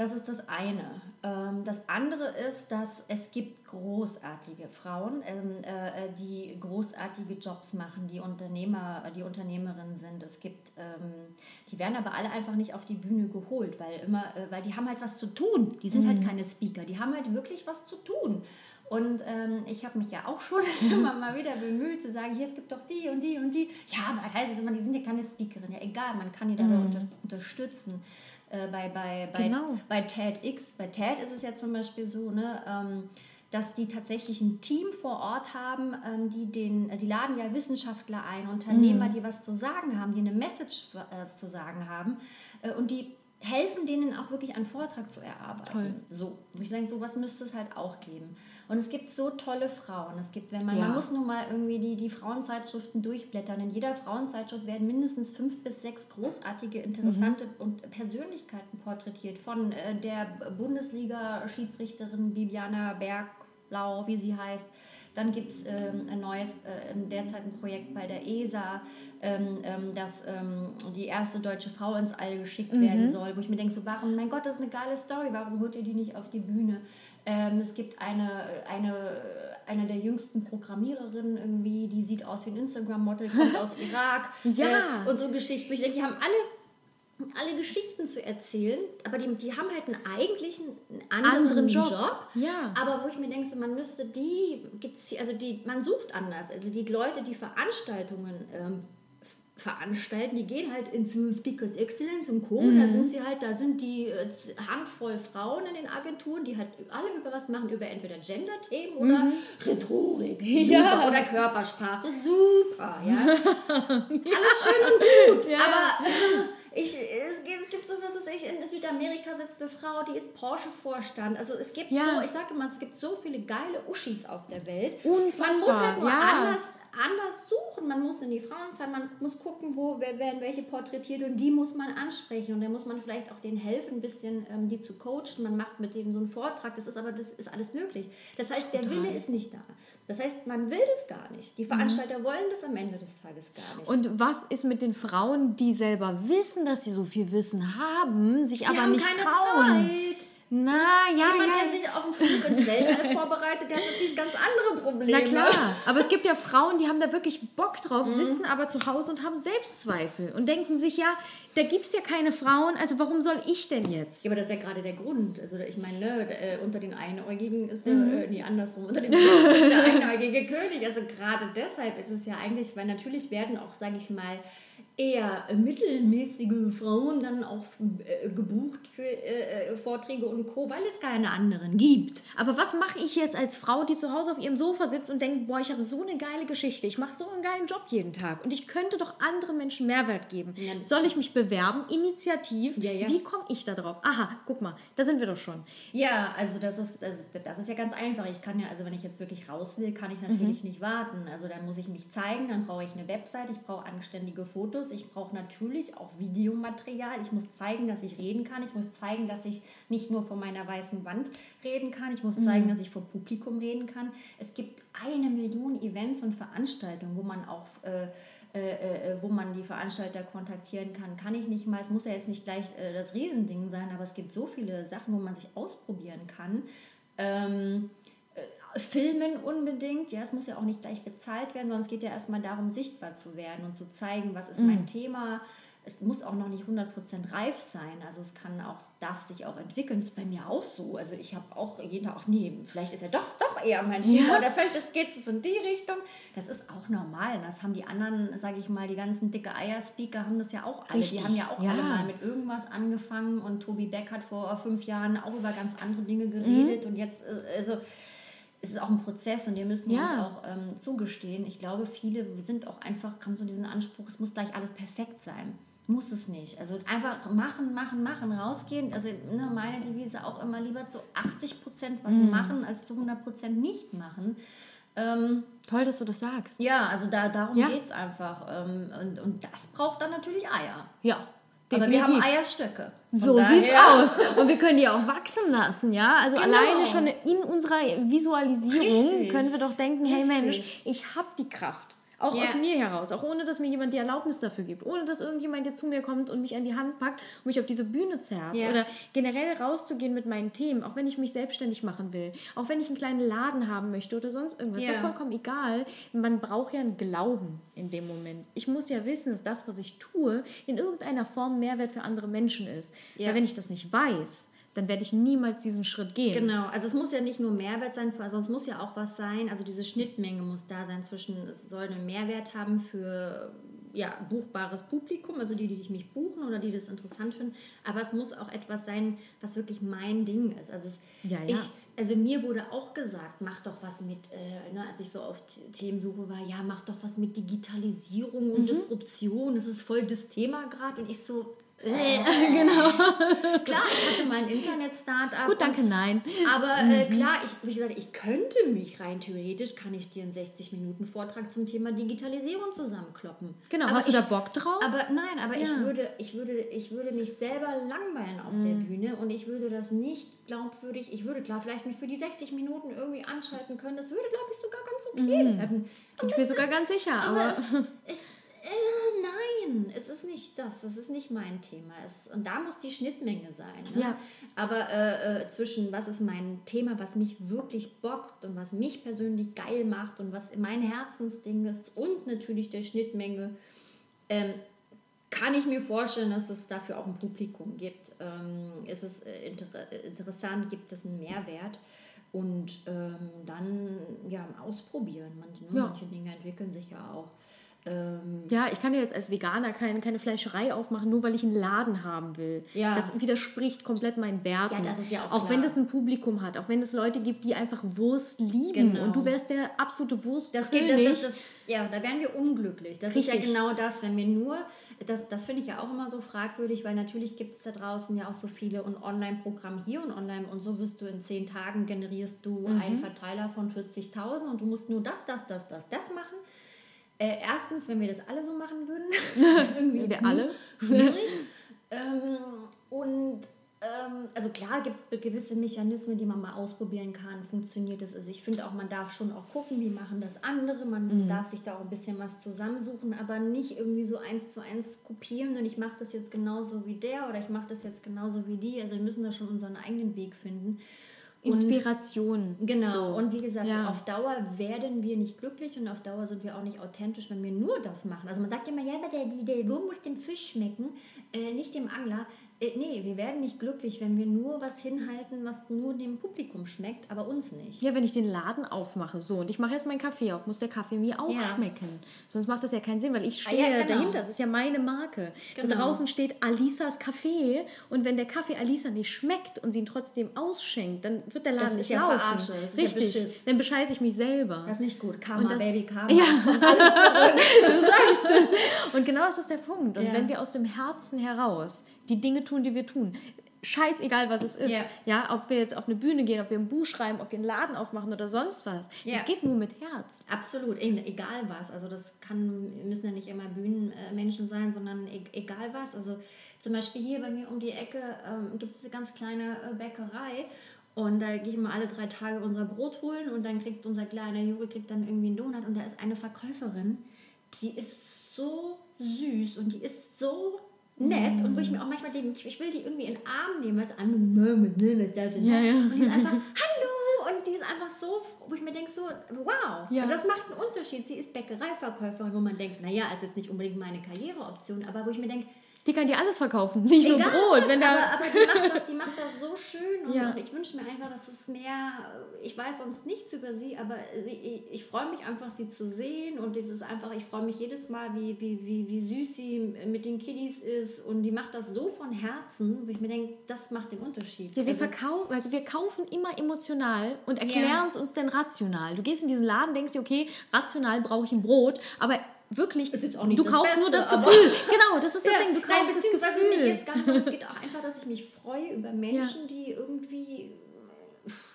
C: das ist das eine. Ähm, das andere ist, dass es gibt großartige Frauen, ähm, äh, die großartige Jobs machen, die Unternehmer, die Unternehmerinnen sind. Es gibt, ähm, die werden aber alle einfach nicht auf die Bühne geholt, weil immer, äh, weil die haben halt was zu tun. Die sind halt mhm. halt keine Speaker, die haben halt wirklich was zu tun. Und ähm, ich habe mich ja auch schon immer mal wieder bemüht zu sagen, hier, es gibt doch die und die und die. Ja, aber das heißt es immer, die sind ja keine Speakerin. Ja, egal, man kann die da mhm. unter, unterstützen. Äh, bei, bei, bei, genau. bei TEDx, bei TED ist es ja zum Beispiel so, ne, ähm, dass die tatsächlich ein Team vor Ort haben, ähm, die, den, die laden ja Wissenschaftler ein, Unternehmer, mhm. die was zu sagen haben, die eine Message äh, zu sagen haben. Äh, und die helfen denen auch wirklich einen Vortrag zu erarbeiten. Toll. So, ich sage, sowas müsste es halt auch geben. Und es gibt so tolle Frauen. Es gibt, wenn man, ja. man muss nur mal irgendwie die, die Frauenzeitschriften durchblättern. In jeder Frauenzeitschrift werden mindestens fünf bis sechs großartige, interessante mhm. und Persönlichkeiten porträtiert. Von äh, der Bundesliga-Schiedsrichterin Bibiana Bergblau, wie sie heißt, dann gibt es ähm, ein neues, äh, derzeit ein Projekt bei der ESA, ähm, ähm, dass ähm, die erste deutsche Frau ins All geschickt mhm. werden soll, wo ich mir denke, so, warum, mein Gott, das ist eine geile Story, warum holt ihr die nicht auf die Bühne? Ähm, es gibt eine, eine, eine der jüngsten Programmiererinnen irgendwie, die sieht aus wie ein Instagram-Model, kommt aus Irak. ja. Äh, und so Geschichten. Ich denke, die haben alle alle Geschichten zu erzählen, aber die, die haben halt einen eigentlichen einen anderen, anderen Job. Job. Ja. Aber wo ich mir denke, man müsste die, also die, man sucht anders. Also die Leute, die Veranstaltungen ähm, veranstalten, die gehen halt ins Speakers Excellence und Co. Mhm. Da sind sie halt, da sind die äh, Handvoll Frauen in den Agenturen, die halt alle über was machen, über entweder Gender-Themen oder mhm. Rhetorik ja. oder Körpersprache. Super, ja. Alles schön und gut, ja. aber ich, es, es gibt so, es ich, in Südamerika sitzt eine Frau, die ist Porsche-Vorstand. Also es gibt ja. so, ich sage immer, es gibt so viele geile Uschis auf der Welt. Unfassbar. Man muss halt nur ja. anders anders suchen. Man muss in die Frauenzeit, man muss gucken, wo wer, werden welche porträtiert und die muss man ansprechen. Und dann muss man vielleicht auch denen helfen, ein bisschen ähm, die zu coachen. Man macht mit denen so einen Vortrag. Das ist aber das ist alles möglich. Das heißt, der Wille ist nicht da. Das heißt, man will das gar nicht. Die Veranstalter mhm. wollen das am Ende des Tages gar nicht.
B: Und was ist mit den Frauen, die selber wissen, dass sie so viel Wissen haben, sich die aber nicht trauen? Zeit.
C: Na, ja, Jemand, ja. der sich auf den Flug ins Weltall vorbereitet, der hat natürlich ganz andere Probleme.
B: Na klar, aber es gibt ja Frauen, die haben da wirklich Bock drauf, mhm. sitzen aber zu Hause und haben Selbstzweifel und denken sich, ja, da gibt es ja keine Frauen, also warum soll ich denn jetzt?
C: Ja, aber das ist ja gerade der Grund. Also ich meine, ne, äh, unter den Einäugigen ist der, mhm. äh, nee, andersrum, unter den ist der einäugige König. Also gerade deshalb ist es ja eigentlich, weil natürlich werden auch, sage ich mal, eher mittelmäßige Frauen dann auch äh, gebucht für äh, äh, Vorträge und Co., weil es keine anderen gibt.
B: Aber was mache ich jetzt als Frau, die zu Hause auf ihrem Sofa sitzt und denkt, boah, ich habe so eine geile Geschichte, ich mache so einen geilen Job jeden Tag und ich könnte doch anderen Menschen Mehrwert geben. Ja. Soll ich mich bewerben, initiativ? Ja, ja. Wie komme ich da drauf? Aha, guck mal, da sind wir doch schon.
C: Ja, also das ist, das, das ist ja ganz einfach. Ich kann ja, also wenn ich jetzt wirklich raus will, kann ich natürlich mhm. nicht warten. Also dann muss ich mich zeigen, dann brauche ich eine Website, ich brauche anständige Fotos, ich brauche natürlich auch Videomaterial. Ich muss zeigen, dass ich reden kann. Ich muss zeigen, dass ich nicht nur vor meiner weißen Wand reden kann. Ich muss mhm. zeigen, dass ich vor Publikum reden kann. Es gibt eine Million Events und Veranstaltungen, wo man auch äh, äh, äh, wo man die Veranstalter kontaktieren kann, kann ich nicht mal. Es muss ja jetzt nicht gleich äh, das Riesending sein, aber es gibt so viele Sachen, wo man sich ausprobieren kann. Ähm, Filmen unbedingt. Ja, es muss ja auch nicht gleich bezahlt werden, sondern es geht ja erstmal darum, sichtbar zu werden und zu zeigen, was ist mhm. mein Thema. Es muss auch noch nicht 100% reif sein. Also es kann auch, darf sich auch entwickeln. Das ist bei mir auch so. Also ich habe auch jeden Tag, ach nee, vielleicht ist ja doch, doch eher mein Thema. Ja. Oder vielleicht geht es in die Richtung. Das ist auch normal. Das haben die anderen, sage ich mal, die ganzen dicke Eier-Speaker haben das ja auch alle. Richtig. Die haben ja auch ja. alle mal mit irgendwas angefangen. Und Tobi Beck hat vor fünf Jahren auch über ganz andere Dinge geredet. Mhm. Und jetzt, äh, also es ist auch ein Prozess und wir müssen ja. uns auch ähm, zugestehen. Ich glaube, viele sind auch einfach, haben so diesen Anspruch, es muss gleich alles perfekt sein. Muss es nicht. Also einfach machen, machen, machen, rausgehen. Also ne, meine Devise auch immer lieber zu 80 Prozent was mm. machen, als zu 100 Prozent nicht machen.
B: Ähm, Toll, dass du das sagst.
C: Ja, also da, darum ja. geht es einfach. Ähm, und, und das braucht dann natürlich Eier.
B: Ja,
C: Definitiv. Aber wir haben Eierstöcke.
B: So sieht's aus. Und wir können die auch wachsen lassen, ja? Also genau. alleine schon in unserer Visualisierung Richtig. können wir doch denken, hey Mensch, ich habe die Kraft. Auch yeah. aus mir heraus, auch ohne dass mir jemand die Erlaubnis dafür gibt, ohne dass irgendjemand, der zu mir kommt und mich an die Hand packt und mich auf diese Bühne zerrt yeah. oder generell rauszugehen mit meinen Themen, auch wenn ich mich selbstständig machen will, auch wenn ich einen kleinen Laden haben möchte oder sonst irgendwas, yeah. ist ja vollkommen egal. Man braucht ja einen Glauben in dem Moment. Ich muss ja wissen, dass das, was ich tue, in irgendeiner Form Mehrwert für andere Menschen ist. Weil wenn ich das nicht weiß, dann werde ich niemals diesen Schritt gehen.
C: Genau, also es muss ja nicht nur Mehrwert sein, sondern es muss ja auch was sein, also diese Schnittmenge muss da sein zwischen, es soll einen Mehrwert haben für ja, buchbares Publikum, also die, die mich buchen oder die das interessant finden, aber es muss auch etwas sein, was wirklich mein Ding ist. Also, es, ja, ja. Ich, also mir wurde auch gesagt, mach doch was mit, äh, ne, als ich so auf Themensuche war, ja, mach doch was mit Digitalisierung und mhm. Disruption, das ist voll das Thema gerade und ich so, genau. klar, ich hatte mein Internet-Startup.
B: Gut, danke, nein.
C: Aber äh, mhm. klar, ich, wie gesagt, ich könnte mich rein theoretisch, kann ich dir einen 60-Minuten-Vortrag zum Thema Digitalisierung zusammenkloppen.
B: Genau,
C: aber
B: hast
C: ich,
B: du da Bock drauf?
C: Aber nein, aber ja. ich, würde, ich, würde, ich würde mich selber langweilen auf mhm. der Bühne und ich würde das nicht glaubwürdig, ich würde klar vielleicht mich für die 60 Minuten irgendwie anschalten können. Das würde, glaube ich, sogar ganz okay mhm. werden.
B: Bin ich mir sogar ganz sicher, aber... aber
C: es, es, äh, nein, es ist nicht das, das ist nicht mein Thema. Es, und da muss die Schnittmenge sein. Ne? Ja. Aber äh, äh, zwischen was ist mein Thema, was mich wirklich bockt und was mich persönlich geil macht und was mein Herzensding ist und natürlich der Schnittmenge, ähm, kann ich mir vorstellen, dass es dafür auch ein Publikum gibt. Ähm, ist es äh, inter interessant, gibt es einen Mehrwert. Und ähm, dann ja, ausprobieren. Manche, ja. manche Dinge entwickeln sich ja auch.
B: Ähm, ja, ich kann ja jetzt als Veganer keine, keine Fleischerei aufmachen, nur weil ich einen Laden haben will. Ja. Das widerspricht komplett meinen Werten. Ja, das ist ja auch, auch wenn das ein Publikum hat, auch wenn es Leute gibt, die einfach Wurst lieben genau. und du wärst der absolute Wurst.
C: Das geht, das, das, das, ja, da wären wir unglücklich. Das Richtig. ist ja genau das, wenn wir nur, das, das finde ich ja auch immer so fragwürdig, weil natürlich gibt es da draußen ja auch so viele und Online-Programm hier und online und so wirst du in zehn Tagen generierst du mhm. einen Verteiler von 40.000 und du musst nur das, das, das, das, das machen äh, erstens, wenn wir das alle so machen würden,
B: irgendwie wir alle
C: schwierig. ähm, und ähm, also klar gibt es gewisse Mechanismen, die man mal ausprobieren kann. Funktioniert das? Also ich finde auch, man darf schon auch gucken, wie machen das andere. Man mhm. darf sich da auch ein bisschen was zusammensuchen, aber nicht irgendwie so eins zu eins kopieren und ich mache das jetzt genauso wie der oder ich mache das jetzt genauso wie die. Also wir müssen da schon unseren eigenen Weg finden.
B: Inspiration.
C: Und, genau. So. Und wie gesagt, ja. auf Dauer werden wir nicht glücklich und auf Dauer sind wir auch nicht authentisch, wenn wir nur das machen. Also man sagt immer, ja, aber der, der Wurm muss dem Fisch schmecken, äh, nicht dem Angler. Äh, nee, wir werden nicht glücklich, wenn wir nur was hinhalten, was nur dem Publikum schmeckt, aber uns nicht.
B: Ja, wenn ich den Laden aufmache, so und ich mache jetzt meinen Kaffee auf, muss der Kaffee mir auch ja. schmecken. Sonst macht das ja keinen Sinn, weil ich stehe ah, ja, genau. dahinter. Das ist ja meine Marke. Genau. Da draußen steht Alisas Kaffee und wenn der Kaffee Alisa nicht schmeckt und sie ihn trotzdem ausschenkt, dann wird der Laden das nicht ja laufen. Verarsche. Richtig. Ja dann bescheiße ich mich selber.
C: Das ist nicht gut. Karma, das, Baby, Karma.
B: Ja. du sagst es. Und genau das ist der Punkt. Und wenn wir aus dem Herzen heraus die Dinge tun, die wir tun. Scheißegal, was es ist. Yeah. Ja, ob wir jetzt auf eine Bühne gehen, ob wir ein Buch schreiben, ob wir einen Laden aufmachen oder sonst was. Es yeah. geht nur mit Herz.
C: Absolut, egal was. Also das kann, müssen ja nicht immer Bühnenmenschen sein, sondern e-, egal was. Also zum Beispiel hier bei mir um die Ecke ähm, gibt es eine ganz kleine äh, Bäckerei und da gehe ich mal alle drei Tage unser Brot holen und dann kriegt unser kleiner Juri kriegt dann irgendwie einen Donut und da ist eine Verkäuferin, die ist so süß und die ist so nett und wo ich mir auch manchmal denke, ich will die irgendwie in den Arm nehmen, was andere Mama, ne, das sind. Ja, ja. Und die ist einfach, hallo! Und die ist einfach so, wo ich mir denke, so, wow, ja. und das macht einen Unterschied. Sie ist Bäckereiverkäuferin, wo man denkt, naja, ist jetzt nicht unbedingt meine Karriereoption, aber wo ich mir denke,
B: die kann dir alles verkaufen, nicht Egal, nur Brot.
C: Wenn aber, aber die macht das, die macht das so schön und, ja. ich wünsche mir einfach, dass es mehr, ich weiß sonst nichts über sie, aber ich, ich freue mich einfach, sie zu sehen und es ist einfach, ich freue mich jedes Mal, wie, wie, wie, wie süß sie mit den Kiddies ist und die macht das so von Herzen, wo ich mir denke, das macht den Unterschied.
B: Ja, wir, also, verkaufen, also wir kaufen immer emotional und erklären es ja. uns dann rational. Du gehst in diesen Laden, denkst dir, okay, rational brauche ich ein Brot, aber wirklich, du kaufst Beste, nur das Gefühl. Genau, das ist das ja, Ding, du kaufst nein, das Gefühl.
C: Mich jetzt gar nicht, es geht auch einfach, dass ich mich freue über Menschen, ja. die irgendwie...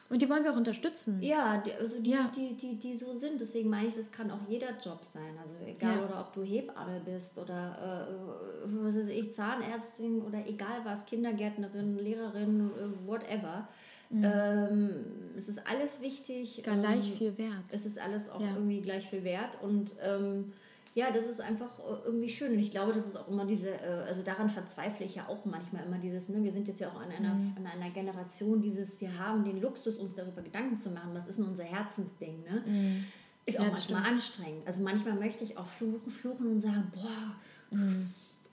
B: Und die wollen wir auch unterstützen.
C: Ja, die, also die, ja. Die, die, die so sind. Deswegen meine ich, das kann auch jeder Job sein. Also egal, ja. oder ob du Hebamme bist oder äh, was weiß ich, Zahnärztin oder egal was, Kindergärtnerin, Lehrerin, äh, whatever. Mhm. Ähm, es ist alles wichtig.
B: Gleich ähm, viel wert.
C: Es ist alles auch ja. irgendwie gleich viel wert. Und ähm, ja, das ist einfach äh, irgendwie schön. Und ich glaube, das ist auch immer diese, äh, also daran verzweifle ich ja auch manchmal immer dieses, ne, wir sind jetzt ja auch an einer, mhm. an einer Generation, dieses, wir haben den Luxus, uns darüber Gedanken zu machen, was ist denn unser Herzensding, ne? Mhm. Ist auch ja, manchmal stimmt. anstrengend. Also manchmal möchte ich auch fluchen, fluchen und sagen, boah, mhm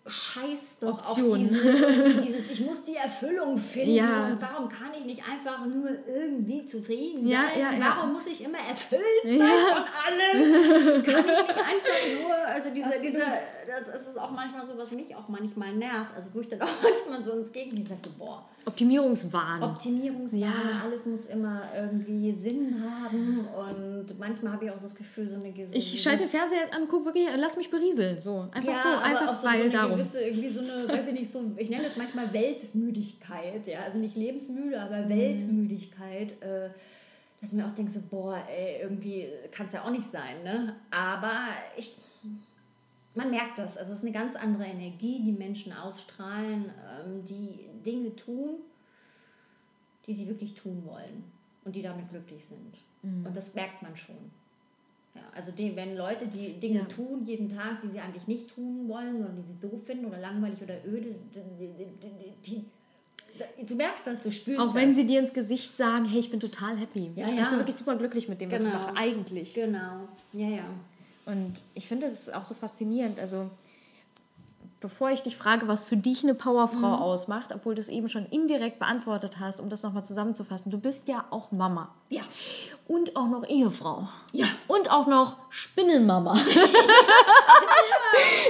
C: scheiß doch Option. auf diese, dieses, ich muss die Erfüllung finden ja. und warum kann ich nicht einfach nur irgendwie zufrieden ja, sein? Ja, warum muss ich immer erfüllt sein von allem? kann ich nicht einfach nur, also diese, diese, das ist auch manchmal so, was mich auch manchmal nervt, also wo ich dann auch manchmal so ins Gegenteil sage, so, boah.
B: Optimierungswahn.
C: Optimierungswahn, alles muss immer irgendwie Sinn haben und manchmal habe ich auch so das Gefühl, so eine
B: so Ich schalte den Fernseher an, guck wirklich, lass mich berieseln, so, einfach so, einfach weil so darum
C: gewisse, irgendwie so eine, weiß ich nicht, so, ich nenne das manchmal Weltmüdigkeit, ja, also nicht lebensmüde, aber mhm. Weltmüdigkeit, äh, dass mir auch denke, so, boah, ey, irgendwie kann es ja auch nicht sein, ne? Aber ich, man merkt das, also es ist eine ganz andere Energie, die Menschen ausstrahlen, ähm, die Dinge tun, die sie wirklich tun wollen und die damit glücklich sind. Mhm. Und das merkt man schon. Ja, also die, wenn Leute die Dinge ja. tun jeden Tag, die sie eigentlich nicht tun wollen oder die sie doof finden oder langweilig oder öde, die, die, du merkst das, du spürst
B: Auch das. wenn sie dir ins Gesicht sagen, hey, ich bin total happy. Ja, ja. Ich bin wirklich super glücklich mit dem, genau. was ich genau. mache, eigentlich.
C: Genau, ja, ja.
B: Und ich finde das auch so faszinierend. Also bevor ich dich frage, was für dich eine Powerfrau mhm. ausmacht, obwohl du es eben schon indirekt beantwortet hast, um das nochmal zusammenzufassen, du bist ja auch Mama.
C: Ja.
B: Und auch noch Ehefrau.
C: Ja.
B: Und auch noch Spinnenmama.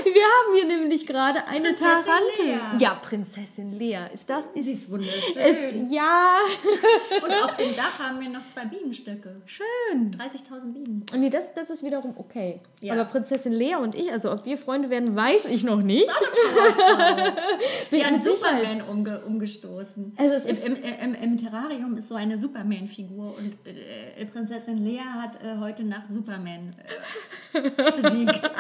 B: Wir haben hier nämlich gerade eine Tarantel. Ja, Prinzessin Lea. Ist das?
C: Ist, Sie ist wunderschön.
B: Ist, ja.
C: Und auf dem Dach haben wir noch zwei Bienenstöcke.
B: Schön.
C: 30.000 Bienen.
B: Nee, das, das ist wiederum okay. Ja. Aber Prinzessin Lea und ich, also ob wir Freunde werden, weiß ich noch nicht.
C: Die hat Superman umge umgestoßen. Also es Im, im, im, Im, Terrarium ist so eine Superman-Figur und äh, Prinzessin Lea hat äh, heute Nacht Superman äh, besiegt.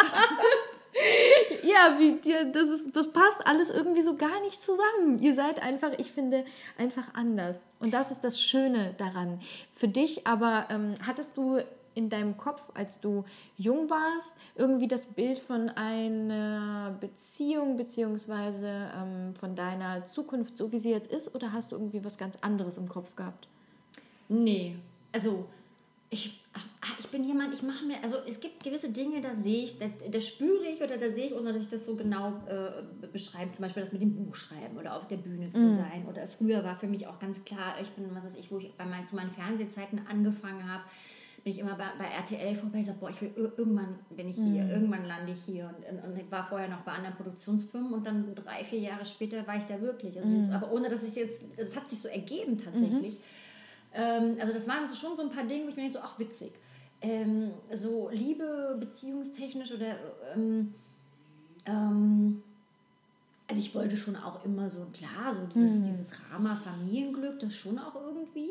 B: ja, wie dir, das, ist, das passt alles irgendwie so gar nicht zusammen. Ihr seid einfach, ich finde, einfach anders. Und das ist das Schöne daran. Für dich aber, ähm, hattest du in deinem Kopf, als du jung warst, irgendwie das Bild von einer Beziehung beziehungsweise ähm, von deiner Zukunft, so wie sie jetzt ist, oder hast du irgendwie was ganz anderes im Kopf gehabt?
C: Nee, also ich, ich bin jemand, ich mache mir, also es gibt gewisse Dinge, da sehe ich, da, da spüre ich oder da sehe ich, ohne dass ich das so genau äh, beschreibe, zum Beispiel das mit dem Buch schreiben oder auf der Bühne zu mm. sein. Oder früher war für mich auch ganz klar, ich bin, was weiß ich, wo ich bei meinen, zu meinen Fernsehzeiten angefangen habe, bin ich immer bei, bei RTL vorbei sage, boah, ich will irgendwann bin ich hier, mm. irgendwann lande ich hier. Und, und, und, war vorher noch bei anderen Produktionsfirmen und dann drei, vier Jahre später war ich da wirklich. Also mm. das, aber ohne dass ich jetzt, das hat sich so ergeben tatsächlich. -hmm ähm, also das waren so schon so ein paar Dinge, wo ich mir denke, so, ach witzig. Ähm, so Liebe, beziehungstechnisch oder ähm, ähm, also ich wollte schon auch immer so, klar, so dieses, mhm. dieses Rama-Familienglück, das schon auch irgendwie.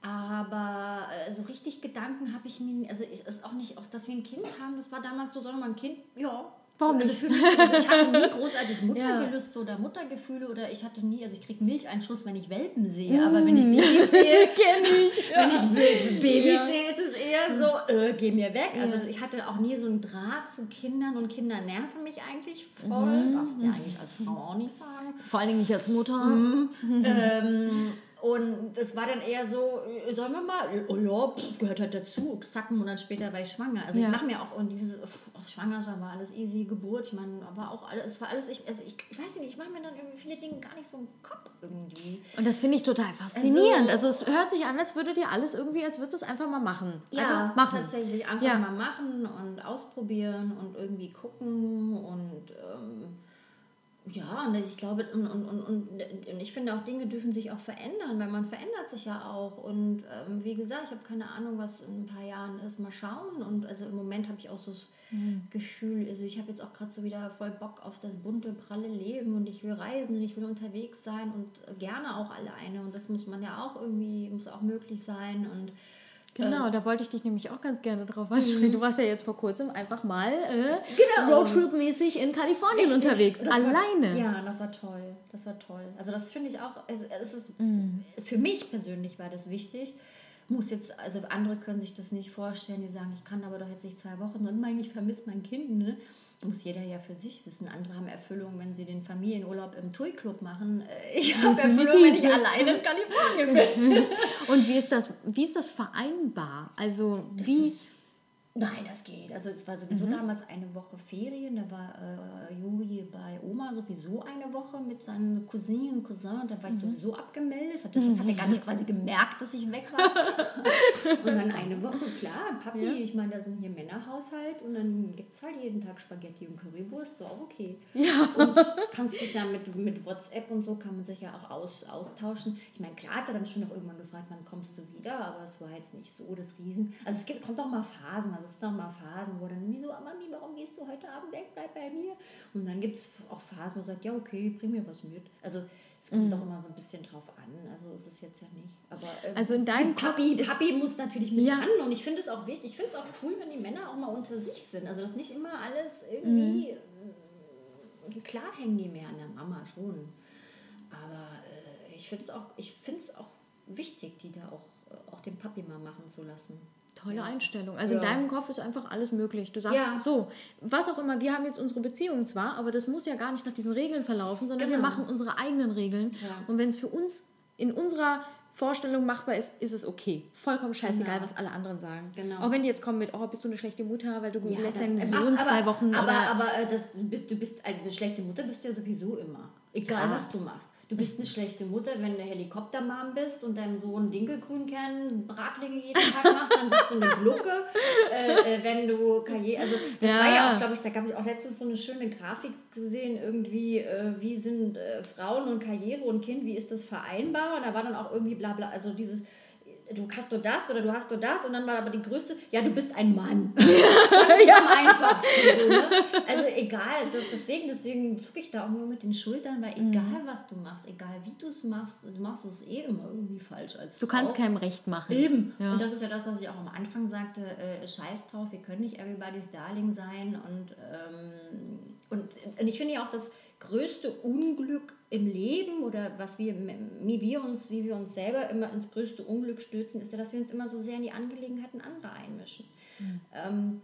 C: Aber äh, so richtig Gedanken habe ich mir, also ist es auch nicht, auch dass wir ein Kind haben, das war damals so, sondern man ein Kind, ja,
B: Warum also
C: für mich, also ich hatte nie großartig Muttergelüste ja. oder Muttergefühle oder ich hatte nie, also ich kriege Milcheinschuss, wenn ich Welpen sehe, mm. aber wenn ich Babys sehe, kenne ich. Ja. Wenn ich Babys ja. sehe, ist es eher so, äh, geh mir weg. Also ich hatte auch nie so einen Draht zu Kindern und Kinder nerven mich eigentlich voll. Mhm. Darfst du ja eigentlich als Frau auch nicht sagen.
B: Vor allen Dingen nicht als Mutter. Mhm.
C: ähm, und das war dann eher so, äh, sollen wir mal, oh ja, gehört halt dazu. Zack, einen Monat später war ich schwanger. Also ja. ich mache mir auch, und dieses, oh, Schwangerschaft war alles easy, Geburt, ich meine, war auch alles, es war alles, ich, also ich, ich weiß nicht, ich mache mir dann irgendwie viele Dinge gar nicht so im Kopf irgendwie.
B: Und das finde ich total faszinierend. Also, also, es hört sich an, als würde dir alles irgendwie, als würdest du es einfach mal machen.
C: Ja, einfach machen. tatsächlich, einfach ja. mal machen und ausprobieren und irgendwie gucken und ähm, ja, und ich glaube, und, und, und, und ich finde auch, Dinge dürfen sich auch verändern, weil man verändert sich ja auch. Und ähm, wie gesagt, ich habe keine Ahnung, was in ein paar Jahren ist. Mal schauen. Und also im Moment habe ich auch so das mhm. Gefühl, also ich habe jetzt auch gerade so wieder voll Bock auf das bunte, pralle Leben und ich will reisen und ich will unterwegs sein und gerne auch alleine. Und das muss man ja auch irgendwie, muss auch möglich sein. Und
B: Genau, ähm, da wollte ich dich nämlich auch ganz gerne drauf ansprechen. Mhm. Du warst ja jetzt vor kurzem einfach mal äh, genau. Roadtrip-mäßig in Kalifornien Richtig. unterwegs, alleine.
C: War, ja, das war toll. Das war toll. Also das finde ich auch, es, es ist, mhm. für mich persönlich war das wichtig. Muss jetzt, also andere können sich das nicht vorstellen, die sagen, ich kann aber doch jetzt nicht zwei Wochen und meine, ich vermisse mein Kind. Ne? Muss jeder ja für sich wissen. Andere haben Erfüllung, wenn sie den Familienurlaub im TUI-Club machen. Äh, ich habe Erfüllung, wenn ich alleine in Kalifornien bin.
B: Und wie ist das, wie ist das vereinbar? Also das wie...
C: Nein, das geht. Also es war sowieso mhm. damals eine Woche Ferien. Da war äh, Juri bei Oma sowieso eine Woche mit seinen Cousinen und Cousin. Da war ich mhm. sowieso abgemeldet. Das, das hat er gar nicht quasi gemerkt, dass ich weg war. und dann eine Woche, klar, Papi, ja. ich meine, da sind hier Männerhaushalt und dann gibt es halt jeden Tag Spaghetti und Currywurst, so auch okay.
B: Ja.
C: Und kannst dich ja mit, mit WhatsApp und so kann man sich ja auch aus, austauschen. Ich meine, klar hat er dann schon noch irgendwann gefragt, wann kommst du wieder, aber es war jetzt nicht so das Riesen. Also es gibt, kommt auch mal Phasen. Also es sind noch mal Phasen, wo dann, wieso, Mami, warum gehst du heute Abend weg, bleib bei mir? Und dann gibt es auch Phasen, wo man sagt, ja, okay, bring mir was mit. Also es kommt mhm. doch immer so ein bisschen drauf an. Also ist es jetzt ja nicht. Aber ähm,
B: also in deinem
C: Papi, Papi muss natürlich mit ja. an und ich finde es auch wichtig. Ich finde es auch cool, wenn die Männer auch mal unter sich sind. Also dass nicht immer alles irgendwie mhm. klar hängen die mehr an der Mama schon. Aber äh, ich finde es auch, ich finde es auch wichtig, die da auch, äh, auch den Papi mal machen zu lassen.
B: Tolle ja. Einstellung. Also ja. in deinem Kopf ist einfach alles möglich. Du sagst ja. so, was auch immer, wir haben jetzt unsere Beziehung zwar, aber das muss ja gar nicht nach diesen Regeln verlaufen, sondern genau. wir machen unsere eigenen Regeln. Und wenn es für uns in unserer Vorstellung machbar ist, ist es okay. Vollkommen scheißegal, genau. was alle anderen sagen. Genau. Auch wenn die jetzt kommen mit, oh, bist du eine schlechte Mutter, weil du ja, lässt deinen Sohn
C: aber,
B: zwei Wochen.
C: Aber, aber, aber das, du, bist, du bist eine schlechte Mutter, bist du ja sowieso immer. Egal, was du machst. Du bist eine schlechte Mutter, wenn du Helikoptermam bist und deinem Sohn Dinkelgrünkern Bratlinge jeden Tag machst, dann bist du eine Glucke. Äh, äh, wenn du Karriere, also das ja. war ja auch, glaube ich, da gab ich auch letztens so eine schöne Grafik gesehen, irgendwie, äh, wie sind äh, Frauen und Karriere und Kind, wie ist das vereinbar? Und da war dann auch irgendwie bla bla, also dieses du hast nur das oder du hast nur das und dann war aber die größte, ja, du bist ein Mann. das ist ja. am einfachsten. So, ne? Also egal, das, deswegen, deswegen zucke ich da auch nur mit den Schultern, weil mhm. egal was du machst, egal wie du es machst, du machst es eh immer irgendwie falsch als
B: Du Frau. kannst keinem Recht machen.
C: Eben. Ja. Und das ist ja das, was ich auch am Anfang sagte, äh, scheiß drauf, wir können nicht everybody's darling sein und, ähm, und, und ich finde ja auch, dass größte Unglück im Leben oder was wir, wie wir uns, wie wir uns selber immer ins größte Unglück stürzen, ist ja, dass wir uns immer so sehr in die Angelegenheiten anderer einmischen. Mhm. Ähm,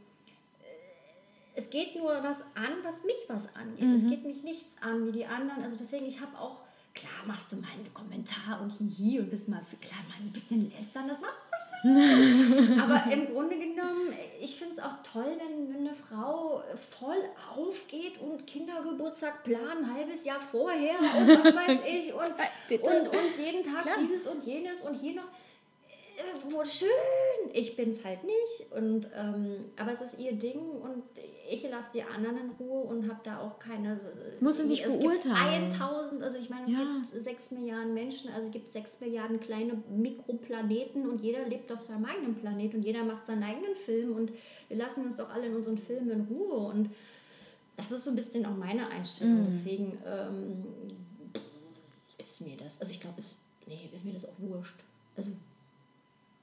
C: es geht nur was an, was mich was angeht. Mhm. Es geht mich nichts an wie die anderen. Also deswegen, ich habe auch, klar machst du mal einen Kommentar und hihi und bist mal, klar mal ein bisschen lästern, das macht aber im Grunde genommen, ich finde es auch toll, wenn, wenn eine Frau voll aufgeht und Kindergeburtstag planen, ein halbes Jahr vorher und was weiß ich und, und, und jeden Tag Klar. dieses und jenes und hier noch wo schön, ich bin es halt nicht. Und, ähm, aber es ist ihr Ding und ich lasse die anderen in Ruhe und habe da auch keine.
B: Muss nicht beurteilen.
C: 1000, also ich meine, es ja. gibt 6 Milliarden Menschen, also es gibt 6 Milliarden kleine Mikroplaneten und jeder lebt auf seinem eigenen Planet und jeder macht seinen eigenen Film und wir lassen uns doch alle in unseren Filmen in Ruhe. Und das ist so ein bisschen auch meine Einstellung. Mm. Deswegen ähm, ist mir das, also ich glaube, nee, ist mir das auch wurscht. Also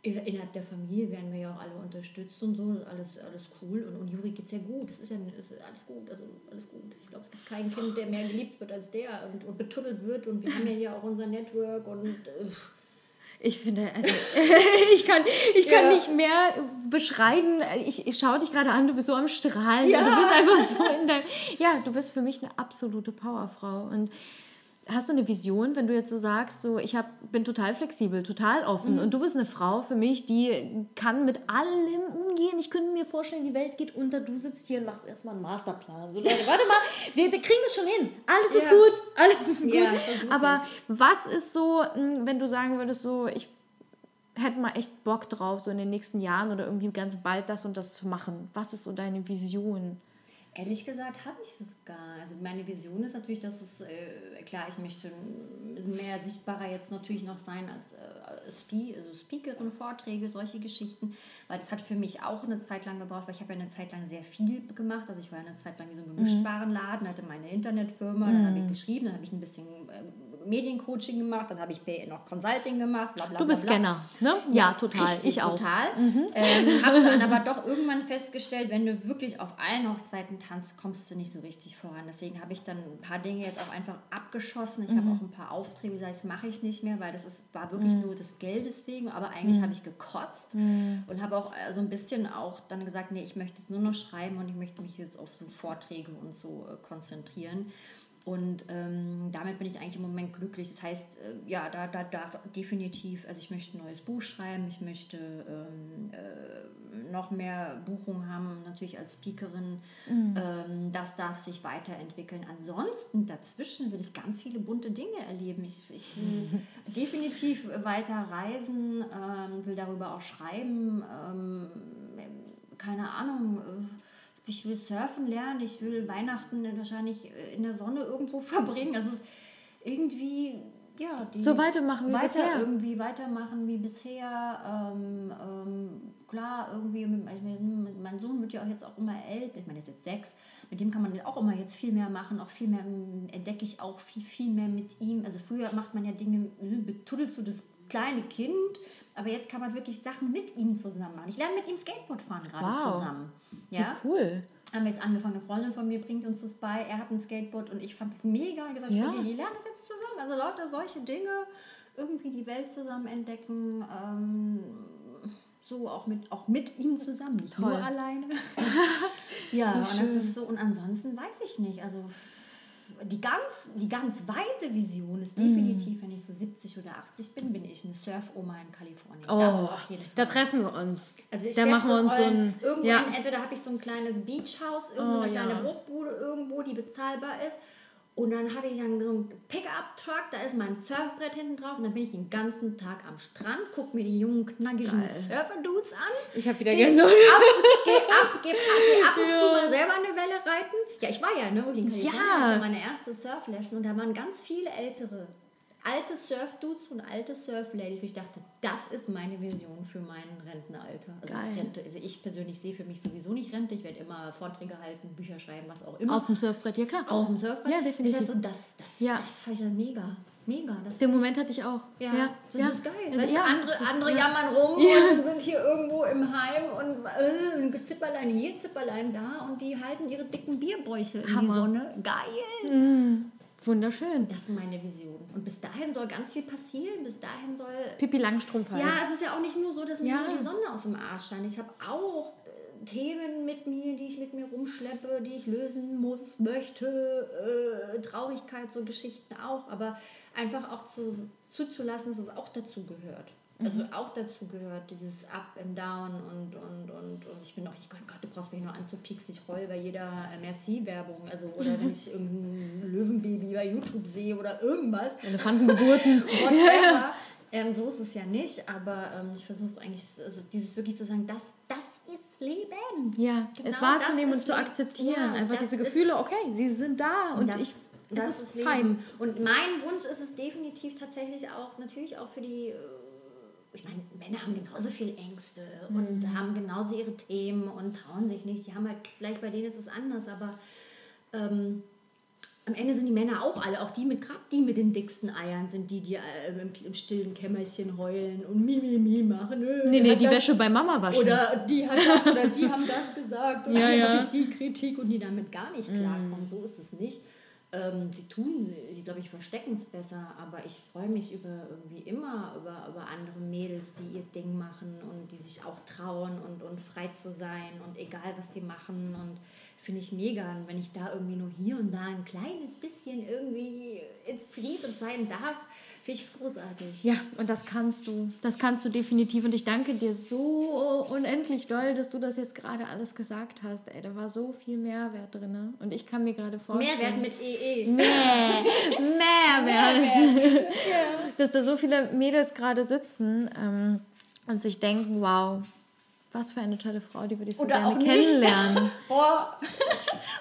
C: innerhalb der Familie werden wir ja auch alle unterstützt und so, ist alles, alles cool. Und, und Juri geht es ja gut, es ist ja ist alles gut, also alles gut. Ich glaube, es gibt kein Kind, der mehr geliebt wird als der und, und betuddelt wird. Und wir haben ja hier auch unser Network und. Äh,
B: ich finde, also ich kann, ich kann ja. nicht mehr beschreiben. Ich, ich schaue dich gerade an, du bist so am Strahlen. Ja. Du bist einfach so in deinem. Ja, du bist für mich eine absolute Powerfrau. Und Hast du eine Vision, wenn du jetzt so sagst, so ich hab, bin total flexibel, total offen mhm. und du bist eine Frau für mich, die kann mit allem umgehen. Ich könnte mir vorstellen, die Welt geht unter, du sitzt hier und machst erstmal einen Masterplan. So Leute, warte mal, wir, kriegen es schon hin. Alles ja. ist gut, alles ist gut. Ja, Aber was ist so, hm, wenn du sagen würdest, so ich hätte mal echt Bock drauf, so in den nächsten Jahren oder irgendwie ganz bald das und das zu machen. Was ist so deine Vision?
C: Ehrlich gesagt habe ich das gar. Also meine Vision ist natürlich, dass es, äh, klar, ich möchte mehr sichtbarer jetzt natürlich noch sein als äh, Spe also Speakerin, Vorträge, solche Geschichten, weil das hat für mich auch eine Zeit lang gebraucht, weil ich habe ja eine Zeit lang sehr viel gemacht. Also ich war ja eine Zeit lang wie so ein Gemischtwarenladen, mhm. hatte meine Internetfirma, mhm. dann habe ich geschrieben, dann habe ich ein bisschen äh, Mediencoaching gemacht, dann habe ich noch Consulting gemacht,
B: bla bla Du bist bla, Scanner, ne? Ja, total.
C: Richtig, ich auch. Total. Mhm. Ähm, habe dann aber doch irgendwann festgestellt, wenn du wirklich auf allen Hochzeiten tanzt, kommst du nicht so richtig voran. Deswegen habe ich dann ein paar Dinge jetzt auch einfach abgeschossen. Ich mhm. habe auch ein paar Aufträge, das mache ich nicht mehr, weil das ist, war wirklich mhm. nur des Geldes wegen, aber eigentlich mhm. habe ich gekotzt mhm. und habe auch äh, so ein bisschen auch dann gesagt, nee, ich möchte jetzt nur noch schreiben und ich möchte mich jetzt auf so Vorträge und so äh, konzentrieren. Und ähm, damit bin ich eigentlich im Moment glücklich. Das heißt, äh, ja, da, da darf definitiv, also ich möchte ein neues Buch schreiben, ich möchte ähm, äh, noch mehr Buchungen haben, natürlich als Speakerin. Mhm. Ähm, das darf sich weiterentwickeln. Ansonsten dazwischen will ich ganz viele bunte Dinge erleben. Ich, ich will definitiv weiter reisen, ähm, will darüber auch schreiben. Ähm, keine Ahnung. Äh, ich will surfen lernen, ich will Weihnachten wahrscheinlich äh, in der Sonne irgendwo verbringen. Also irgendwie, ja,
B: die so weitermachen wie
C: weiter
B: bisher.
C: irgendwie weitermachen wie bisher. Ähm, ähm, klar, irgendwie, mit, mit, mein Sohn wird ja auch jetzt auch immer älter, ich meine, er ist jetzt sechs, mit dem kann man auch immer jetzt viel mehr machen, auch viel mehr entdecke ich auch viel, viel mehr mit ihm. Also früher macht man ja Dinge, ne, betuddelst du das kleine Kind, aber jetzt kann man wirklich Sachen mit ihm zusammen machen. Ich lerne mit ihm Skateboard fahren gerade wow. zusammen. Ja?
B: Wie cool.
C: Haben wir jetzt angefangen, eine Freundin von mir bringt uns das bei. Er hat ein Skateboard und ich fand es mega. Ich gesagt, ja. wir lernen das jetzt zusammen. Also lauter solche Dinge, irgendwie die Welt zusammen entdecken. Ähm, so auch mit, auch mit ihm zusammen, nicht Toll. nur alleine. ja, und das ist so, und ansonsten weiß ich nicht. Also die ganz, die ganz weite Vision ist mhm. definitiv, mm. wenn ich so 70 oder 80 bin, bin ich eine Surf-Oma in Kalifornien.
B: Oh, da treffen wir uns. Also da machen wir uns so ein...
C: Irgendwo ja. entweder habe ich so ein kleines Beachhaus, irgendwo oh, eine kleine ja. Bruchbude irgendwo, die bezahlbar ist. Und dann habe ich dann so einen Pickup-Truck, da ist mein Surfbrett hinten drauf und dann bin ich den ganzen Tag am Strand, gucke mir die jungen, knackigen Surfer-Dudes an.
B: Ich habe wieder Gänsehaut.
C: Ab, geh ab, geh ab, geh ab und ja. zu mal selber eine Welle reiten. Ja, ich war ja, ne, ja. ich meine erste Surflesson und da waren ganz viele ältere alte Surf-Dudes und alte Surf-Ladies. Ich dachte, das ist meine Vision für mein Rentenalter. Also. Rente. Also ich persönlich sehe für mich sowieso nicht Rente. Ich werde immer Vorträge halten, Bücher schreiben, was auch immer.
B: Auf dem Surfbrett, ja klar.
C: Auf dem Surfbrett.
B: Ja, definitiv.
C: Das, so, das, das, ja. das fand ich dann mega. Mega. Das
B: Den Moment hatte ich auch.
C: Ja, ja. das ja. ist geil. Weißt ja. andere, andere ja. jammern rum und sind hier irgendwo im Heim und äh, Zipperlein hier, Zipperlein da und die halten ihre dicken Bierbäuche in die Sonne. Geil.
B: Mm. Wunderschön.
C: Das ist meine Vision. Und bis dahin soll ganz viel passieren. Bis dahin soll.
B: Pippi Langstrumpf halt.
C: Ja, es ist ja auch nicht nur so, dass mir ja. nur die Sonne aus dem Arsch scheint. Ich habe auch äh, Themen mit mir, die ich mit mir rumschleppe, die ich lösen muss, möchte. Äh, Traurigkeit, so Geschichten auch. Aber einfach auch zu, zuzulassen, dass es auch dazu gehört. Also mhm. auch dazu gehört, dieses Up and Down und, und, und, und ich bin auch, ich, Gott, du brauchst mich nur anzupieksen, ich heul bei jeder Merci-Werbung, also oder wenn ich irgendein Löwenbaby bei YouTube sehe oder irgendwas.
B: Elefantengeburten.
C: Whatever. ähm, so ist es ja nicht, aber ähm, ich versuche eigentlich, also dieses wirklich zu sagen, das, das ist Leben.
B: Ja, genau es wahrzunehmen und zu akzeptieren. Ja, Einfach diese Gefühle, okay, sie sind da und, das, ich das ist, ist fein.
C: Und mein Wunsch ist es definitiv tatsächlich auch, natürlich auch für die äh, ich meine, Männer haben genauso viel Ängste mhm. und haben genauso ihre Themen und trauen sich nicht. Die haben halt, vielleicht bei denen ist es anders, aber ähm, am Ende sind die Männer auch alle, auch die mit, gerade die mit den dicksten Eiern sind die, die äh, im, im, stillen Kämmerchen heulen und Mimimi mi, mi machen.
B: Äh, nee, nee, die das, Wäsche bei Mama waschen.
C: Oder die hat das oder die haben das gesagt und ja, ja. habe ich die Kritik und die damit gar nicht mhm. klarkommen. Mm. So ist es nicht. Ähm, sie tun, sie glaube ich verstecken es besser, aber ich freue mich über irgendwie immer über, über andere Mädels, die ihr Ding machen und die sich auch trauen und, und frei zu sein und egal was sie machen und finde ich mega. Und wenn ich da irgendwie nur hier und da ein kleines bisschen irgendwie inspiriert sein darf, Finde ich großartig.
B: Ja, und das kannst du. Das kannst du definitiv. Und ich danke dir so unendlich doll, dass du das jetzt gerade alles gesagt hast. Ey, da war so viel Mehrwert drin. Ne? Und ich kann mir gerade vorstellen.
C: Mehrwert mit EE.
B: Mehr, Mehrwert. Mehrwert. dass da so viele Mädels gerade sitzen ähm, und sich denken, wow, was für eine tolle Frau, die würde ich so Oder gerne kennenlernen.
C: Boah.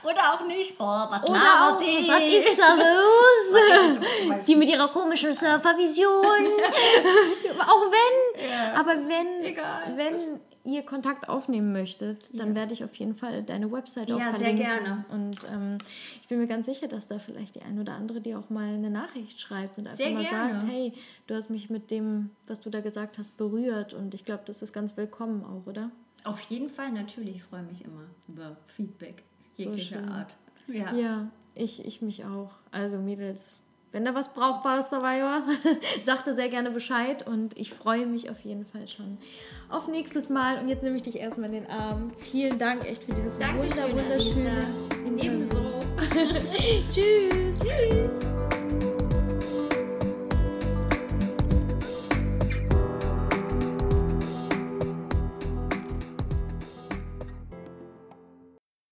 C: Oder auch nicht. Boah, was
B: Oder auch, was ist da los? die mit ihrer komischen Surfervision. auch wenn. Ja. Aber wenn, Egal. wenn ihr Kontakt aufnehmen möchtet, dann ja. werde ich auf jeden Fall deine Website
C: ja,
B: auch
C: verlinken. Ja, sehr gerne.
B: Und ähm, ich bin mir ganz sicher, dass da vielleicht die ein oder andere dir auch mal eine Nachricht schreibt und einfach sehr mal gerne. sagt, hey, du hast mich mit dem, was du da gesagt hast, berührt. Und ich glaube, das ist ganz willkommen auch, oder?
C: Auf jeden Fall, natürlich. Ich freue mich immer über Feedback jeglicher so Art.
B: Ja, ja ich, ich mich auch. Also Mädels, wenn da was Brauchbares dabei war, sagte sehr gerne Bescheid und ich freue mich auf jeden Fall schon auf nächstes Mal. Und jetzt nehme ich dich erstmal in den Arm. Vielen Dank echt für dieses
C: Dankeschön, wunder, wunderschöne
B: Interview. Ebenso. Tschüss. Tschüss.